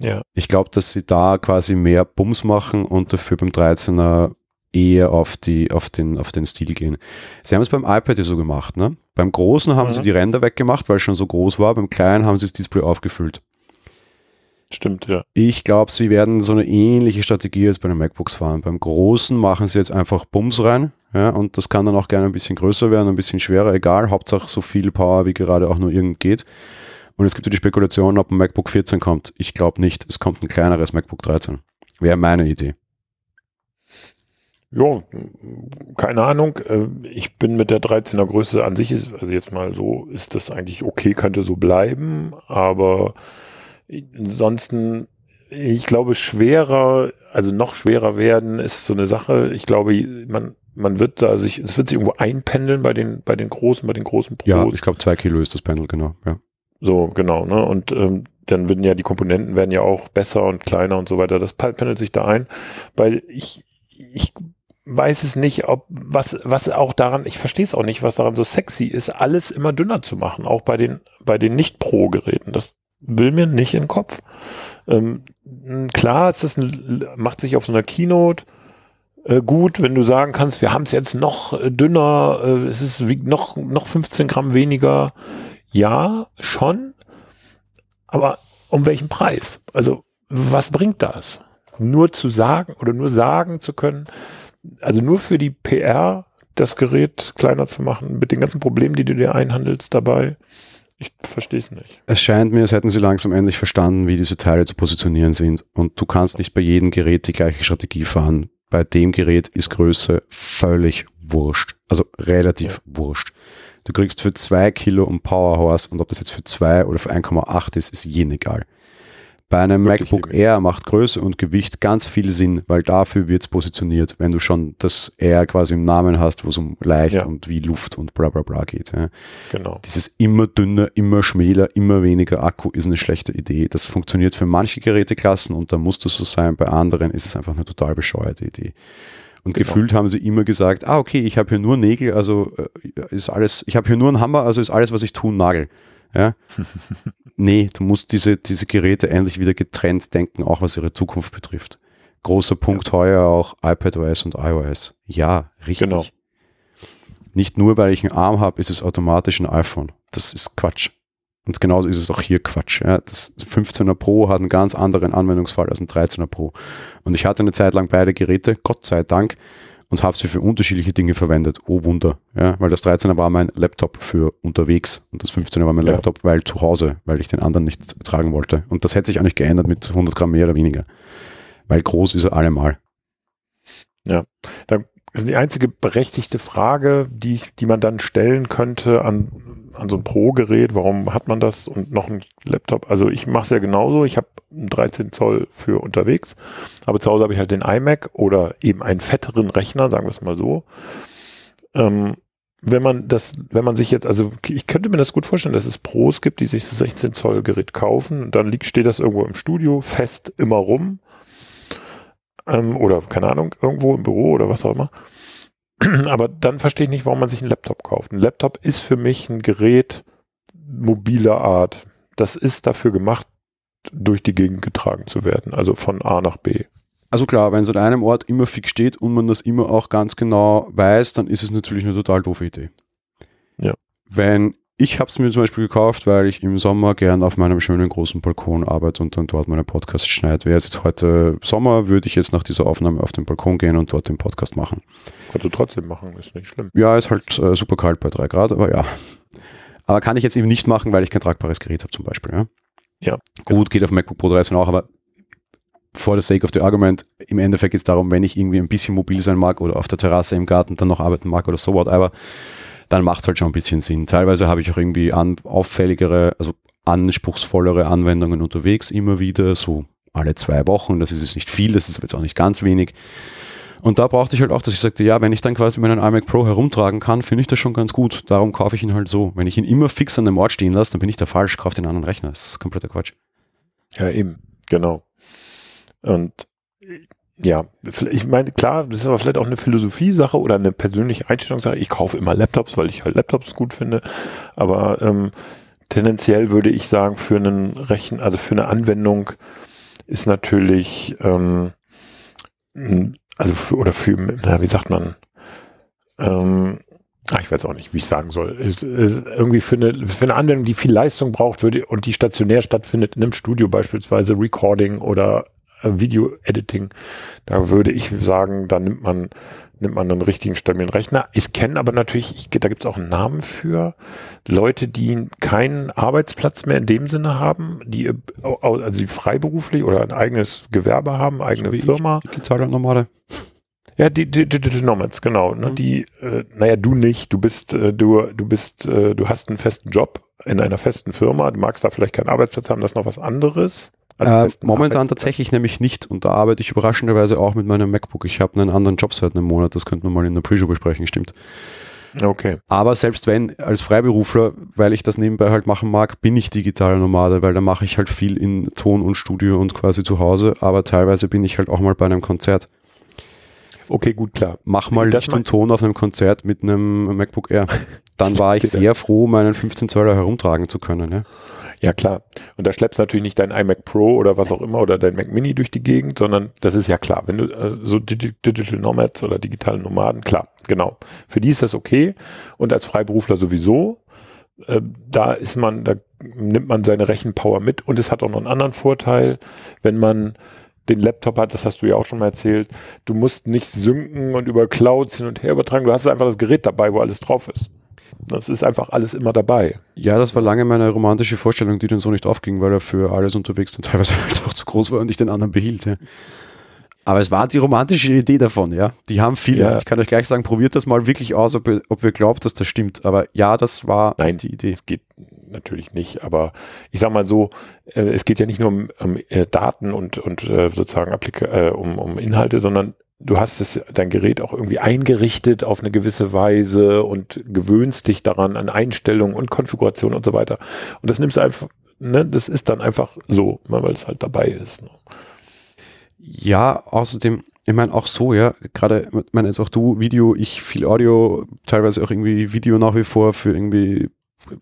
ja. Ich glaube, dass sie da quasi mehr Bums machen und dafür beim 13er eher auf, die, auf, den, auf den Stil gehen. Sie haben es beim iPad ja so gemacht. Ne? Beim Großen haben mhm. sie die Ränder weggemacht, weil es schon so groß war. Beim Kleinen haben sie das Display aufgefüllt. Stimmt, ja. Ich glaube, sie werden so eine ähnliche Strategie jetzt bei den MacBooks fahren. Beim Großen machen sie jetzt einfach Bums rein. Ja, und das kann dann auch gerne ein bisschen größer werden, ein bisschen schwerer, egal. Hauptsache so viel Power, wie gerade auch nur irgend geht. Und es gibt ja die Spekulation, ob ein MacBook 14 kommt. Ich glaube nicht. Es kommt ein kleineres MacBook 13. Wäre meine Idee. Ja, keine Ahnung. Äh, ich bin mit der 13er Größe an sich, ist, also jetzt mal so, ist das eigentlich okay, könnte so bleiben, aber ansonsten, ich glaube, schwerer, also noch schwerer werden, ist so eine Sache. Ich glaube, man, man wird da sich, es wird sich irgendwo einpendeln bei den, bei den großen, bei den großen Pros. Ja, ich glaube, zwei Kilo ist das Pendel, genau, ja. So, genau, ne? Und ähm, dann werden ja die Komponenten werden ja auch besser und kleiner und so weiter. Das pendelt sich da ein, weil ich, ich weiß es nicht, ob was, was auch daran, ich verstehe es auch nicht, was daran so sexy ist, alles immer dünner zu machen, auch bei den, bei den Nicht-Pro-Geräten. Das will mir nicht in den Kopf. Ähm, klar, es ist ein, macht sich auf so einer Keynote äh, gut, wenn du sagen kannst, wir haben es jetzt noch äh, dünner, äh, es ist wie, noch, noch 15 Gramm weniger ja, schon, aber um welchen Preis? Also, was bringt das? Nur zu sagen oder nur sagen zu können, also nur für die PR das Gerät kleiner zu machen, mit den ganzen Problemen, die du dir einhandelst dabei. Ich verstehe es nicht. Es scheint mir, als hätten sie langsam endlich verstanden, wie diese Teile zu positionieren sind. Und du kannst nicht bei jedem Gerät die gleiche Strategie fahren. Bei dem Gerät ist Größe völlig wurscht. Also relativ ja. wurscht. Du kriegst für zwei Kilo ein Powerhouse und ob das jetzt für zwei oder für 1,8 ist, ist jeden egal. Bei einem MacBook Air macht Größe und Gewicht ganz viel Sinn, weil dafür wird es positioniert, wenn du schon das Air quasi im Namen hast, wo es um leicht ja. und wie Luft und bla bla bla geht. Ja. Genau. Dieses immer dünner, immer schmäler, immer weniger Akku ist eine schlechte Idee. Das funktioniert für manche Geräteklassen und da muss das so sein. Bei anderen ist es einfach eine total bescheuerte Idee. Und genau. gefühlt haben sie immer gesagt, ah, okay, ich habe hier nur Nägel, also äh, ist alles, ich habe hier nur einen Hammer, also ist alles, was ich tun, Nagel. Ja? nee, du musst diese, diese Geräte endlich wieder getrennt denken, auch was ihre Zukunft betrifft. Großer Punkt ja. heuer auch iPadOS und iOS. Ja, richtig. Genau. Nicht nur, weil ich einen Arm habe, ist es automatisch ein iPhone. Das ist Quatsch. Und genauso ist es auch hier Quatsch. Ja. Das 15er Pro hat einen ganz anderen Anwendungsfall als ein 13er Pro. Und ich hatte eine Zeit lang beide Geräte, Gott sei Dank, und habe sie für unterschiedliche Dinge verwendet. Oh Wunder. Ja, weil das 13er war mein Laptop für unterwegs und das 15er war mein ja. Laptop, weil zu Hause, weil ich den anderen nicht tragen wollte. Und das hätte sich auch nicht geändert mit 100 Gramm mehr oder weniger. Weil groß ist er allemal. Ja, da die einzige berechtigte Frage, die, die man dann stellen könnte an, an so ein Pro-Gerät, warum hat man das und noch ein Laptop? Also ich mache es ja genauso. Ich habe einen 13 Zoll für unterwegs, aber zu Hause habe ich halt den iMac oder eben einen fetteren Rechner, sagen wir es mal so. Ähm, wenn man das, wenn man sich jetzt, also ich könnte mir das gut vorstellen, dass es Pros gibt, die sich das 16 Zoll Gerät kaufen und dann liegt, steht das irgendwo im Studio fest immer rum ähm, oder keine Ahnung, irgendwo im Büro oder was auch immer. Aber dann verstehe ich nicht, warum man sich einen Laptop kauft. Ein Laptop ist für mich ein Gerät mobiler Art. Das ist dafür gemacht, durch die Gegend getragen zu werden, also von A nach B. Also klar, wenn es an einem Ort immer fix steht und man das immer auch ganz genau weiß, dann ist es natürlich eine total doofe Idee. Ja. Wenn ich habe es mir zum Beispiel gekauft, weil ich im Sommer gern auf meinem schönen großen Balkon arbeite und dann dort meine Podcasts schneide. Wäre es jetzt heute Sommer, würde ich jetzt nach dieser Aufnahme auf den Balkon gehen und dort den Podcast machen. Kannst du trotzdem machen, ist nicht schlimm. Ja, ist halt äh, super kalt bei drei Grad, aber ja. Aber kann ich jetzt eben nicht machen, weil ich kein tragbares Gerät habe zum Beispiel. Ja, ja Gut, genau. geht auf MacBook Pro 13 auch, aber for the sake of the argument, im Endeffekt geht es darum, wenn ich irgendwie ein bisschen mobil sein mag oder auf der Terrasse im Garten dann noch arbeiten mag oder so whatever, dann macht es halt schon ein bisschen Sinn. Teilweise habe ich auch irgendwie an, auffälligere, also anspruchsvollere Anwendungen unterwegs immer wieder, so alle zwei Wochen. Das ist jetzt nicht viel, das ist jetzt auch nicht ganz wenig. Und da brauchte ich halt auch, dass ich sagte, ja, wenn ich dann quasi meinen iMac Pro herumtragen kann, finde ich das schon ganz gut. Darum kaufe ich ihn halt so. Wenn ich ihn immer fix an einem Ort stehen lasse, dann bin ich da falsch, kaufe den anderen Rechner. Das ist kompletter Quatsch. Ja, eben, genau. Und ja, ich meine, klar, das ist aber vielleicht auch eine Philosophie-Sache oder eine persönliche Einstellungssache. Ich kaufe immer Laptops, weil ich halt Laptops gut finde. Aber ähm, tendenziell würde ich sagen, für einen Rechen, also für eine Anwendung ist natürlich, ähm, also für, oder für, na, wie sagt man, ähm, ach, ich weiß auch nicht, wie ich sagen soll. Ist, ist irgendwie für eine, für eine Anwendung, die viel Leistung braucht würde und die stationär stattfindet, in einem Studio beispielsweise Recording oder Video-Editing. Da würde ich sagen, da nimmt man, nimmt man einen richtigen stabilen Rechner. Ich kenne aber natürlich, ich, da gibt es auch einen Namen für Leute, die keinen Arbeitsplatz mehr in dem Sinne haben, die äh, also die freiberuflich oder ein eigenes Gewerbe haben, eigene so Firma. Ich, die normale. Ja, die, die Digital Nomads, genau. Ne, mhm. Die, äh, naja, du nicht. Du bist, äh, du, du bist, äh, du hast einen festen Job in einer festen Firma. Du magst da vielleicht keinen Arbeitsplatz haben, das ist noch was anderes. Also äh, momentan tatsächlich nämlich nicht und da arbeite ich überraschenderweise auch mit meinem MacBook. Ich habe einen anderen Job seit einem Monat, das könnten wir mal in der Pre-Show besprechen, stimmt. Okay. Aber selbst wenn, als Freiberufler, weil ich das nebenbei halt machen mag, bin ich digitaler Nomade, weil da mache ich halt viel in Ton und Studio und quasi zu Hause, aber teilweise bin ich halt auch mal bei einem Konzert. Okay, gut, klar. Mach mal das Licht und Ton auf einem Konzert mit einem MacBook Air. Dann war ich sehr froh, meinen 15 Zöller herumtragen zu können. Ja. Ja, klar. Und da schleppst natürlich nicht dein iMac Pro oder was auch immer oder dein Mac Mini durch die Gegend, sondern das ist ja klar. Wenn du äh, so Digi Digital Nomads oder digitale Nomaden, klar, genau. Für die ist das okay. Und als Freiberufler sowieso. Äh, da ist man, da nimmt man seine Rechenpower mit und es hat auch noch einen anderen Vorteil, wenn man den Laptop hat, das hast du ja auch schon mal erzählt, du musst nicht synken und über Clouds hin und her übertragen, du hast einfach das Gerät dabei, wo alles drauf ist. Das ist einfach alles immer dabei. Ja, das war lange meine romantische Vorstellung, die dann so nicht aufging, weil er für alles unterwegs dann teilweise halt auch zu groß war und ich den anderen behielt. Ja. Aber es war die romantische Idee davon, ja. Die haben viele. Ja. Ich kann euch gleich sagen, probiert das mal wirklich aus, ob ihr, ob ihr glaubt, dass das stimmt. Aber ja, das war Nein, die Idee. Es geht natürlich nicht, aber ich sag mal so, äh, es geht ja nicht nur um, um äh, Daten und, und äh, sozusagen Applika äh, um, um Inhalte, sondern du hast es, dein Gerät auch irgendwie eingerichtet auf eine gewisse Weise und gewöhnst dich daran an Einstellungen und Konfiguration und so weiter. Und das nimmst du einfach, ne, das ist dann einfach so, ne, weil es halt dabei ist. Ne. Ja, außerdem, ich meine auch so, ja, gerade, ich meine jetzt auch du, Video, ich viel Audio, teilweise auch irgendwie Video nach wie vor für irgendwie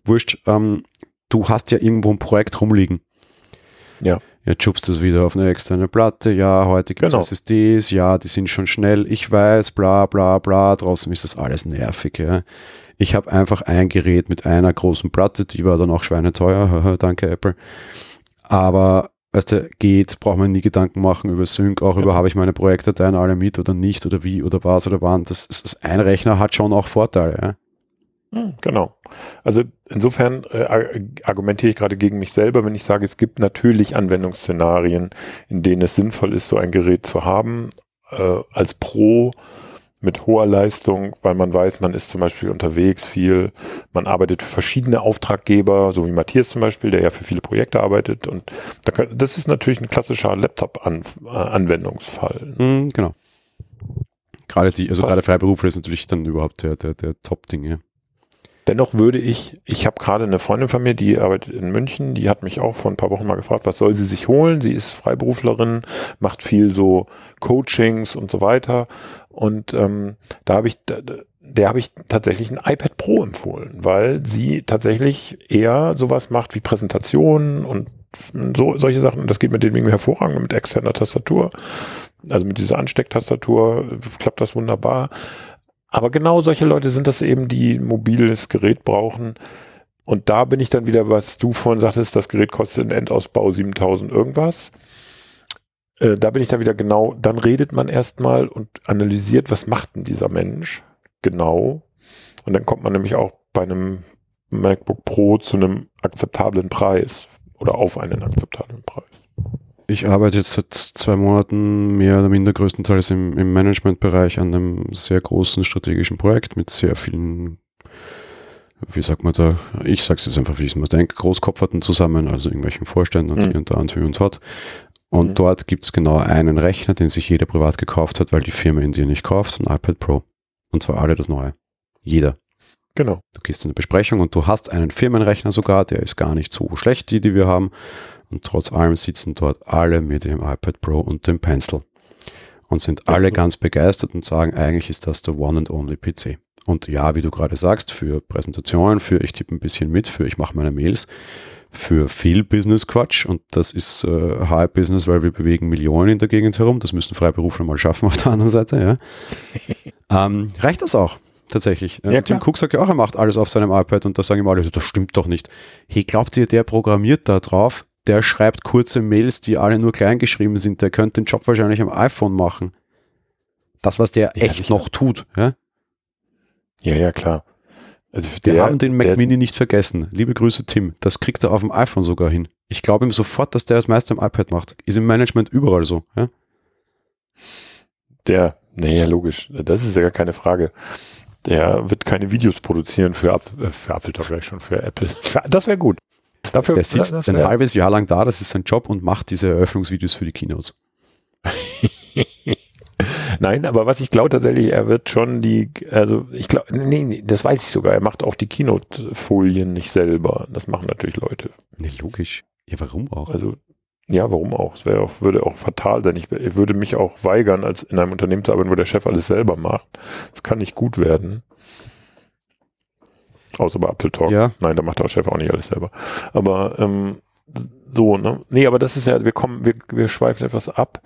wurscht. Ähm, du hast ja irgendwo ein Projekt rumliegen. Ja. Jetzt schubst du es wieder auf eine externe Platte. Ja, heute gibt es genau. SSDs. Ja, die sind schon schnell. Ich weiß, bla, bla, bla. Draußen ist das alles nervig. Ja. Ich habe einfach ein Gerät mit einer großen Platte. Die war dann auch schweineteuer. Danke, Apple. Aber weißt du, geht, braucht man nie Gedanken machen über Sync, auch ja. über habe ich meine Projektdateien alle mit oder nicht oder wie oder was oder wann. Das, das ein Rechner hat schon auch Vorteile. Ja. Hm, genau. Also insofern äh, argumentiere ich gerade gegen mich selber, wenn ich sage, es gibt natürlich Anwendungsszenarien, in denen es sinnvoll ist, so ein Gerät zu haben. Äh, als Pro mit hoher Leistung, weil man weiß, man ist zum Beispiel unterwegs viel, man arbeitet für verschiedene Auftraggeber, so wie Matthias zum Beispiel, der ja für viele Projekte arbeitet. Und das ist natürlich ein klassischer Laptop-Anwendungsfall. Mhm, genau. Gerade die, also gerade Freiberufler ist natürlich dann überhaupt der, der, der Top-Ding, ja. Dennoch würde ich, ich habe gerade eine Freundin von mir, die arbeitet in München, die hat mich auch vor ein paar Wochen mal gefragt, was soll sie sich holen? Sie ist Freiberuflerin, macht viel so Coachings und so weiter. Und ähm, da habe ich, der habe ich tatsächlich ein iPad Pro empfohlen, weil sie tatsächlich eher sowas macht wie Präsentationen und so solche Sachen. Das geht mit dem irgendwie hervorragend mit externer Tastatur. Also mit dieser Anstecktastatur klappt das wunderbar. Aber genau solche Leute sind das eben, die mobiles Gerät brauchen. Und da bin ich dann wieder, was du vorhin sagtest, das Gerät kostet in Endausbau 7000 irgendwas. Äh, da bin ich dann wieder genau, dann redet man erstmal und analysiert, was macht denn dieser Mensch genau. Und dann kommt man nämlich auch bei einem MacBook Pro zu einem akzeptablen Preis oder auf einen akzeptablen Preis. Ich arbeite jetzt seit zwei Monaten mehr oder minder größtenteils im, im Managementbereich an einem sehr großen strategischen Projekt mit sehr vielen, wie sagt man da, ich sage es jetzt einfach, wie ich es mir denke, Großkopferten zusammen, also irgendwelchen Vorständen und mhm. hier und da und hier und dort. Und mhm. dort gibt es genau einen Rechner, den sich jeder privat gekauft hat, weil die Firma in dir nicht kauft, ein iPad Pro. Und zwar alle das neue. Jeder. Genau. Du gehst in eine Besprechung und du hast einen Firmenrechner sogar, der ist gar nicht so schlecht, die, die wir haben. Und trotz allem sitzen dort alle mit dem iPad Pro und dem Pencil und sind alle ganz begeistert und sagen, eigentlich ist das der One and Only PC. Und ja, wie du gerade sagst, für Präsentationen, für ich tippe ein bisschen mit, für ich mache meine Mails, für viel Business-Quatsch und das ist äh, High Business, weil wir bewegen Millionen in der Gegend herum. Das müssen Freiberufler mal schaffen auf der anderen Seite. Ja. ähm, reicht das auch? Tatsächlich. Ja, Tim Cook sagt ja auch, er macht alles auf seinem iPad und da sagen ihm alle, das stimmt doch nicht. Hey, glaubt ihr, der programmiert da drauf? Der schreibt kurze Mails, die alle nur klein geschrieben sind. Der könnte den Job wahrscheinlich am iPhone machen. Das, was der ja, echt sicher. noch tut. Ja, ja, ja klar. Also Wir der, haben den Mac Mini nicht vergessen. Liebe Grüße, Tim. Das kriegt er auf dem iPhone sogar hin. Ich glaube ihm sofort, dass der das meiste am iPad macht. Ist im Management überall so. Ja? Der, naja, logisch. Das ist ja gar keine Frage. Der wird keine Videos produzieren für, Apf äh, für Apple, vielleicht schon für Apple. Das wäre gut. Dafür, der sitzt ein halbes Jahr lang da, das ist sein Job und macht diese Eröffnungsvideos für die Keynotes. Nein, aber was ich glaube tatsächlich, er wird schon die, also ich glaube, nee, nee, das weiß ich sogar, er macht auch die Keynote-Folien nicht selber. Das machen natürlich Leute. Nee, logisch. Ja, warum auch? Also, ja, warum auch? Es wäre auch, würde auch fatal sein. Ich, ich würde mich auch weigern, als in einem Unternehmen zu arbeiten, wo der Chef alles selber macht. Das kann nicht gut werden. Außer bei Apple Talk. Ja. Nein, da macht der Chef auch nicht alles selber. Aber ähm, so, ne? Nee, aber das ist ja, wir kommen, wir, wir schweifen etwas ab.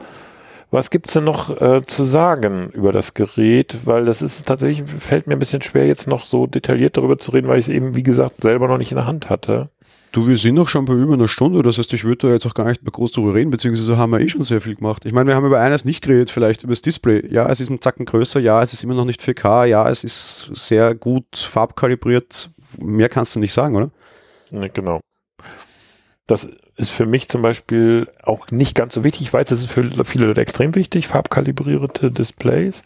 Was gibt's denn noch äh, zu sagen über das Gerät? Weil das ist tatsächlich, fällt mir ein bisschen schwer, jetzt noch so detailliert darüber zu reden, weil ich es eben, wie gesagt, selber noch nicht in der Hand hatte. Du, wir sind noch schon bei über einer Stunde, das heißt, ich würde da jetzt auch gar nicht mehr groß drüber reden, beziehungsweise haben wir eh schon sehr viel gemacht. Ich meine, wir haben über eines nicht geredet, vielleicht über das Display. Ja, es ist ein Zacken größer, ja, es ist immer noch nicht 4K, ja, es ist sehr gut farbkalibriert. Mehr kannst du nicht sagen, oder? Nee, genau. Das ist für mich zum Beispiel auch nicht ganz so wichtig. Ich weiß, das ist für viele Leute extrem wichtig, farbkalibrierte Displays.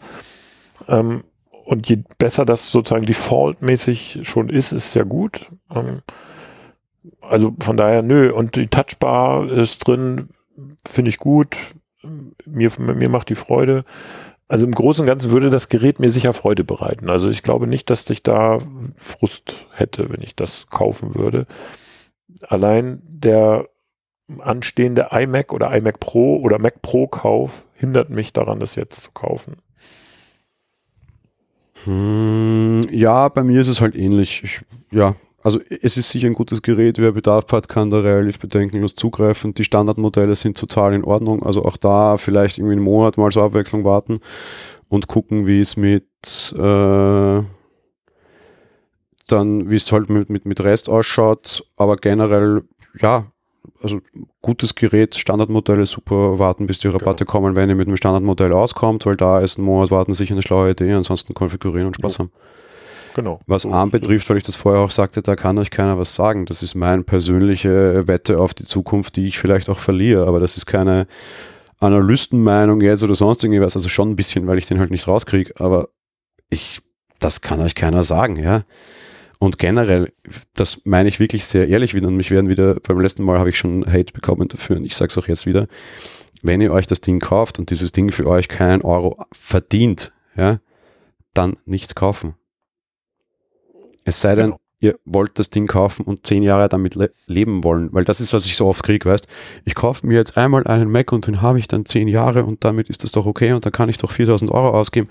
Ähm, und je besser das sozusagen defaultmäßig schon ist, ist sehr gut. Also von daher, nö. Und die Touchbar ist drin, finde ich gut. Mir, mir macht die Freude. Also im Großen und Ganzen würde das Gerät mir sicher Freude bereiten. Also ich glaube nicht, dass ich da Frust hätte, wenn ich das kaufen würde. Allein der anstehende iMac oder iMac Pro oder Mac Pro Kauf hindert mich daran, das jetzt zu kaufen. Hm, ja, bei mir ist es halt ähnlich. Ich, ja, also es ist sicher ein gutes Gerät, wer Bedarf hat, kann da relativ bedenkenlos zugreifen. Die Standardmodelle sind total in Ordnung. Also auch da vielleicht irgendwie einen Monat mal zur Abwechslung warten und gucken, wie es mit äh, dann, wie es halt mit, mit, mit Rest ausschaut. Aber generell, ja, also gutes Gerät, Standardmodelle, super warten, bis die Rabatte genau. kommen, wenn ihr mit dem Standardmodell auskommt, weil da ist ein Monat warten sicher eine schlaue Idee, ansonsten konfigurieren und Spaß ja. haben. Genau. Was ARM betrifft, weil ich das vorher auch sagte, da kann euch keiner was sagen. Das ist meine persönliche Wette auf die Zukunft, die ich vielleicht auch verliere. Aber das ist keine Analystenmeinung jetzt oder sonst irgendwas. Also schon ein bisschen, weil ich den halt nicht rauskriege. Aber ich, das kann euch keiner sagen, ja. Und generell, das meine ich wirklich sehr ehrlich wieder und mich werden wieder, beim letzten Mal habe ich schon Hate bekommen dafür und ich sage es auch jetzt wieder, wenn ihr euch das Ding kauft und dieses Ding für euch keinen Euro verdient, ja, dann nicht kaufen. Es sei denn, genau. ihr wollt das Ding kaufen und zehn Jahre damit le leben wollen, weil das ist, was ich so oft kriege, weißt ich kaufe mir jetzt einmal einen Mac und den habe ich dann zehn Jahre und damit ist das doch okay und dann kann ich doch 4000 Euro ausgeben.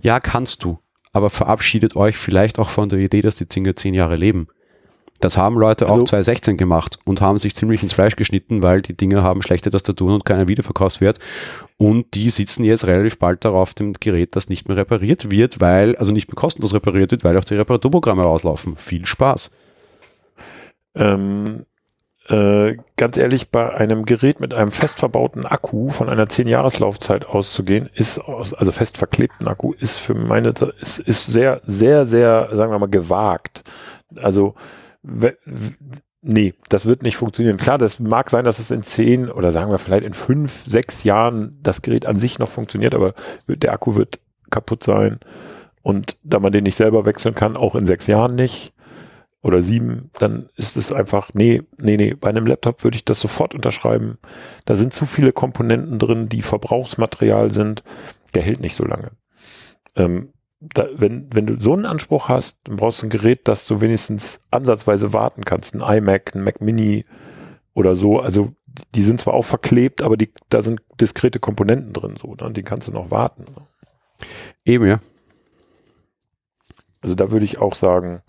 Ja, kannst du, aber verabschiedet euch vielleicht auch von der Idee, dass die Dinger zehn Jahre leben. Das haben Leute also, auch 2016 gemacht und haben sich ziemlich ins Fleisch geschnitten, weil die Dinger haben schlechte Tastaturen und keinen Wiederverkaufswert. Und die sitzen jetzt relativ bald darauf dem Gerät, das nicht mehr repariert wird, weil, also nicht mehr kostenlos repariert wird, weil auch die Reparaturprogramme rauslaufen. Viel Spaß. Ähm, äh, ganz ehrlich, bei einem Gerät mit einem fest verbauten Akku von einer 10-Jahres-Laufzeit auszugehen, ist aus, also fest verklebten Akku, ist für meine, ist, ist sehr, sehr, sehr, sagen wir mal, gewagt. Also nee, das wird nicht funktionieren. Klar, das mag sein, dass es in zehn oder sagen wir vielleicht in fünf, sechs Jahren das Gerät an sich noch funktioniert, aber der Akku wird kaputt sein. Und da man den nicht selber wechseln kann, auch in sechs Jahren nicht oder sieben, dann ist es einfach, nee, nee, nee, bei einem Laptop würde ich das sofort unterschreiben. Da sind zu viele Komponenten drin, die Verbrauchsmaterial sind. Der hält nicht so lange. Ähm, da, wenn, wenn du so einen Anspruch hast, dann brauchst du ein Gerät, das du wenigstens ansatzweise warten kannst. Ein iMac, ein Mac Mini oder so. Also die sind zwar auch verklebt, aber die, da sind diskrete Komponenten drin, so, ne? die kannst du noch warten. Ne? Eben, ja. Also da würde ich auch sagen,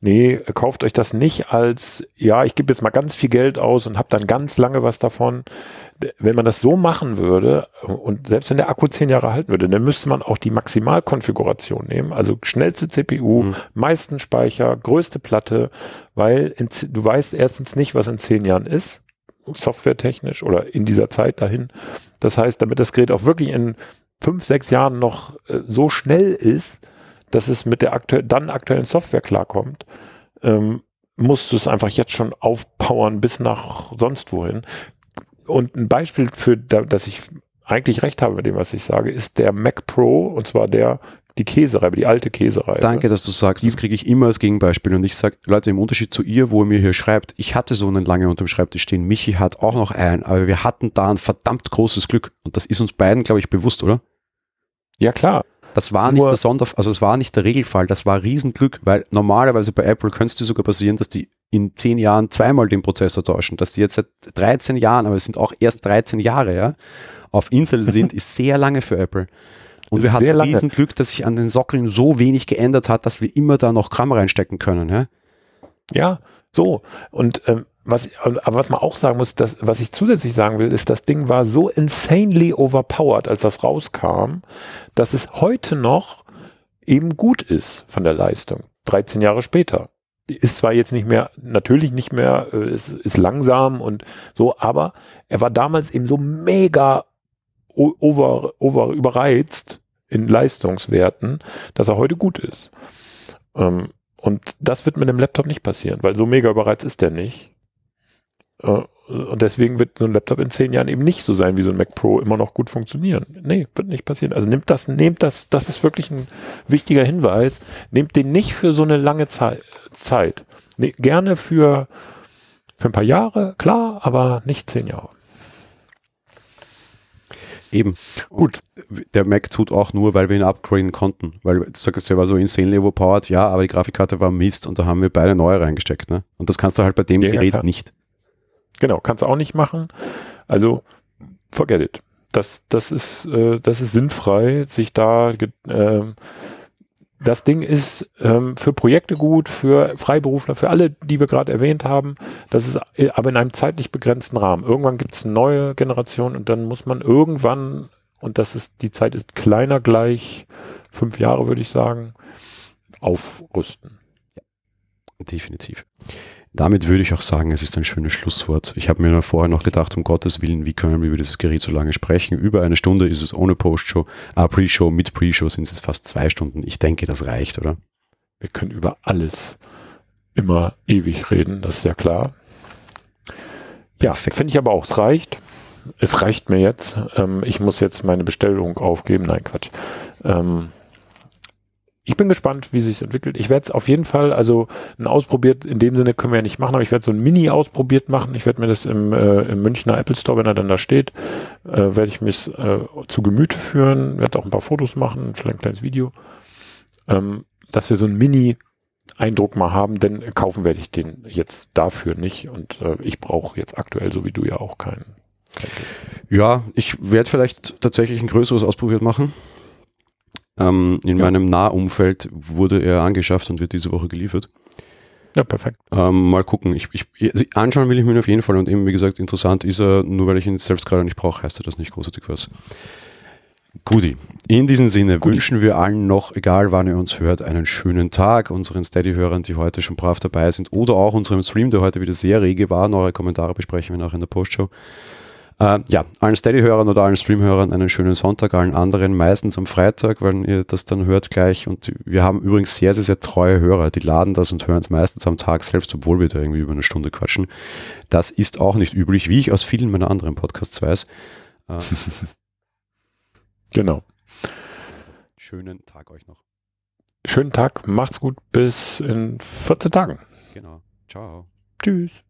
nee, kauft euch das nicht als, ja, ich gebe jetzt mal ganz viel Geld aus und habe dann ganz lange was davon. Wenn man das so machen würde und selbst wenn der Akku zehn Jahre halten würde, dann müsste man auch die Maximalkonfiguration nehmen, also schnellste CPU, mhm. meisten Speicher, größte Platte, weil in, du weißt erstens nicht, was in zehn Jahren ist, softwaretechnisch oder in dieser Zeit dahin. Das heißt, damit das Gerät auch wirklich in fünf, sechs Jahren noch äh, so schnell ist, dass es mit der aktu dann aktuellen Software klarkommt, ähm, musst du es einfach jetzt schon aufpowern bis nach sonst wohin. Und ein Beispiel für, da, dass ich eigentlich recht habe mit dem, was ich sage, ist der Mac Pro und zwar der die Käsereibe, die alte Käsereibe. Danke, dass du sagst, das kriege ich immer als Gegenbeispiel. Und ich sage, Leute, im Unterschied zu ihr, wo er mir hier schreibt, ich hatte so einen lange unter dem Schreibtisch stehen, Michi hat auch noch einen, aber wir hatten da ein verdammt großes Glück. Und das ist uns beiden, glaube ich, bewusst, oder? Ja, klar. Das war nicht der Sonder, also es war nicht der Regelfall, das war Riesenglück, weil normalerweise bei Apple könnte es dir sogar passieren, dass die in zehn Jahren zweimal den Prozessor tauschen, dass die jetzt seit 13 Jahren, aber es sind auch erst 13 Jahre, ja, auf Intel sind, ist sehr lange für Apple. Und wir hatten Riesenglück, dass sich an den Sockeln so wenig geändert hat, dass wir immer da noch Kram reinstecken können, ja. Ja, so. Und ähm, was, aber was man auch sagen muss, dass, was ich zusätzlich sagen will, ist, das Ding war so insanely overpowered, als das rauskam, dass es heute noch eben gut ist von der Leistung. 13 Jahre später. Ist zwar jetzt nicht mehr, natürlich nicht mehr, äh, ist, ist langsam und so, aber er war damals eben so mega over, over überreizt in Leistungswerten, dass er heute gut ist. Ähm, und das wird mit dem Laptop nicht passieren, weil so mega überreizt ist der nicht. Äh, und deswegen wird so ein Laptop in zehn Jahren eben nicht so sein wie so ein Mac Pro immer noch gut funktionieren. Nee, wird nicht passieren. Also nehmt das, nehmt das, das ist wirklich ein wichtiger Hinweis. Nehmt den nicht für so eine lange Zeit. Nee, gerne für, für ein paar Jahre, klar, aber nicht zehn Jahre. Eben. Gut. der Mac tut auch nur, weil wir ihn upgraden konnten. Weil du sagst, der war so insanely overpowered, ja, aber die Grafikkarte war Mist und da haben wir beide neue reingesteckt. Ne? Und das kannst du halt bei dem ja, Gerät ja, nicht. Genau, kannst du auch nicht machen. Also, forget it. Das, das, ist, äh, das ist sinnfrei, sich da. Äh, das Ding ist ähm, für Projekte gut, für Freiberufler, für alle, die wir gerade erwähnt haben. Das ist äh, aber in einem zeitlich begrenzten Rahmen. Irgendwann gibt es eine neue Generation und dann muss man irgendwann, und das ist, die Zeit ist kleiner gleich, fünf Jahre würde ich sagen, aufrüsten. Ja, definitiv. Damit würde ich auch sagen, es ist ein schönes Schlusswort. Ich habe mir vorher noch gedacht, um Gottes Willen, wie können wir über dieses Gerät so lange sprechen? Über eine Stunde ist es ohne Postshow, ah, Pre-Show, mit Pre-Show sind es fast zwei Stunden. Ich denke, das reicht, oder? Wir können über alles immer ewig reden, das ist ja klar. Ja, finde ich aber auch, es reicht. Es reicht mir jetzt. Ähm, ich muss jetzt meine Bestellung aufgeben. Nein, Quatsch. Ähm, ich bin gespannt, wie sich entwickelt. Ich werde es auf jeden Fall, also ein ausprobiert, in dem Sinne können wir ja nicht machen, aber ich werde so ein Mini ausprobiert machen. Ich werde mir das im, äh, im Münchner Apple Store, wenn er dann da steht, äh, werde ich mich äh, zu Gemüte führen, werde auch ein paar Fotos machen, vielleicht ein kleines Video, ähm, dass wir so ein Mini Eindruck mal haben, denn kaufen werde ich den jetzt dafür nicht und äh, ich brauche jetzt aktuell, so wie du ja auch keinen. Kein ja, ich werde vielleicht tatsächlich ein größeres ausprobiert machen. Ähm, in ja. meinem Nahumfeld wurde er angeschafft und wird diese Woche geliefert. Ja, perfekt. Ähm, mal gucken. Ich, ich, also anschauen will ich mir auf jeden Fall und eben, wie gesagt, interessant ist er, nur weil ich ihn selbst gerade nicht brauche, heißt er das nicht großartig was. Guti. In diesem Sinne Guti. wünschen wir allen noch, egal wann ihr uns hört, einen schönen Tag. Unseren Steady-Hörern, die heute schon brav dabei sind oder auch unserem Stream, der heute wieder sehr rege war. Eure Kommentare besprechen wir nachher in der Postshow. Äh, ja, allen Steady-Hörern oder allen Stream-Hörern einen schönen Sonntag, allen anderen meistens am Freitag, weil ihr das dann hört gleich. Und wir haben übrigens sehr, sehr, sehr treue Hörer, die laden das und hören es meistens am Tag selbst, obwohl wir da irgendwie über eine Stunde quatschen. Das ist auch nicht üblich, wie ich aus vielen meiner anderen Podcasts weiß. Äh, genau. Also, schönen Tag euch noch. Schönen Tag, macht's gut, bis in 14 Tagen. Genau. Ciao. Tschüss.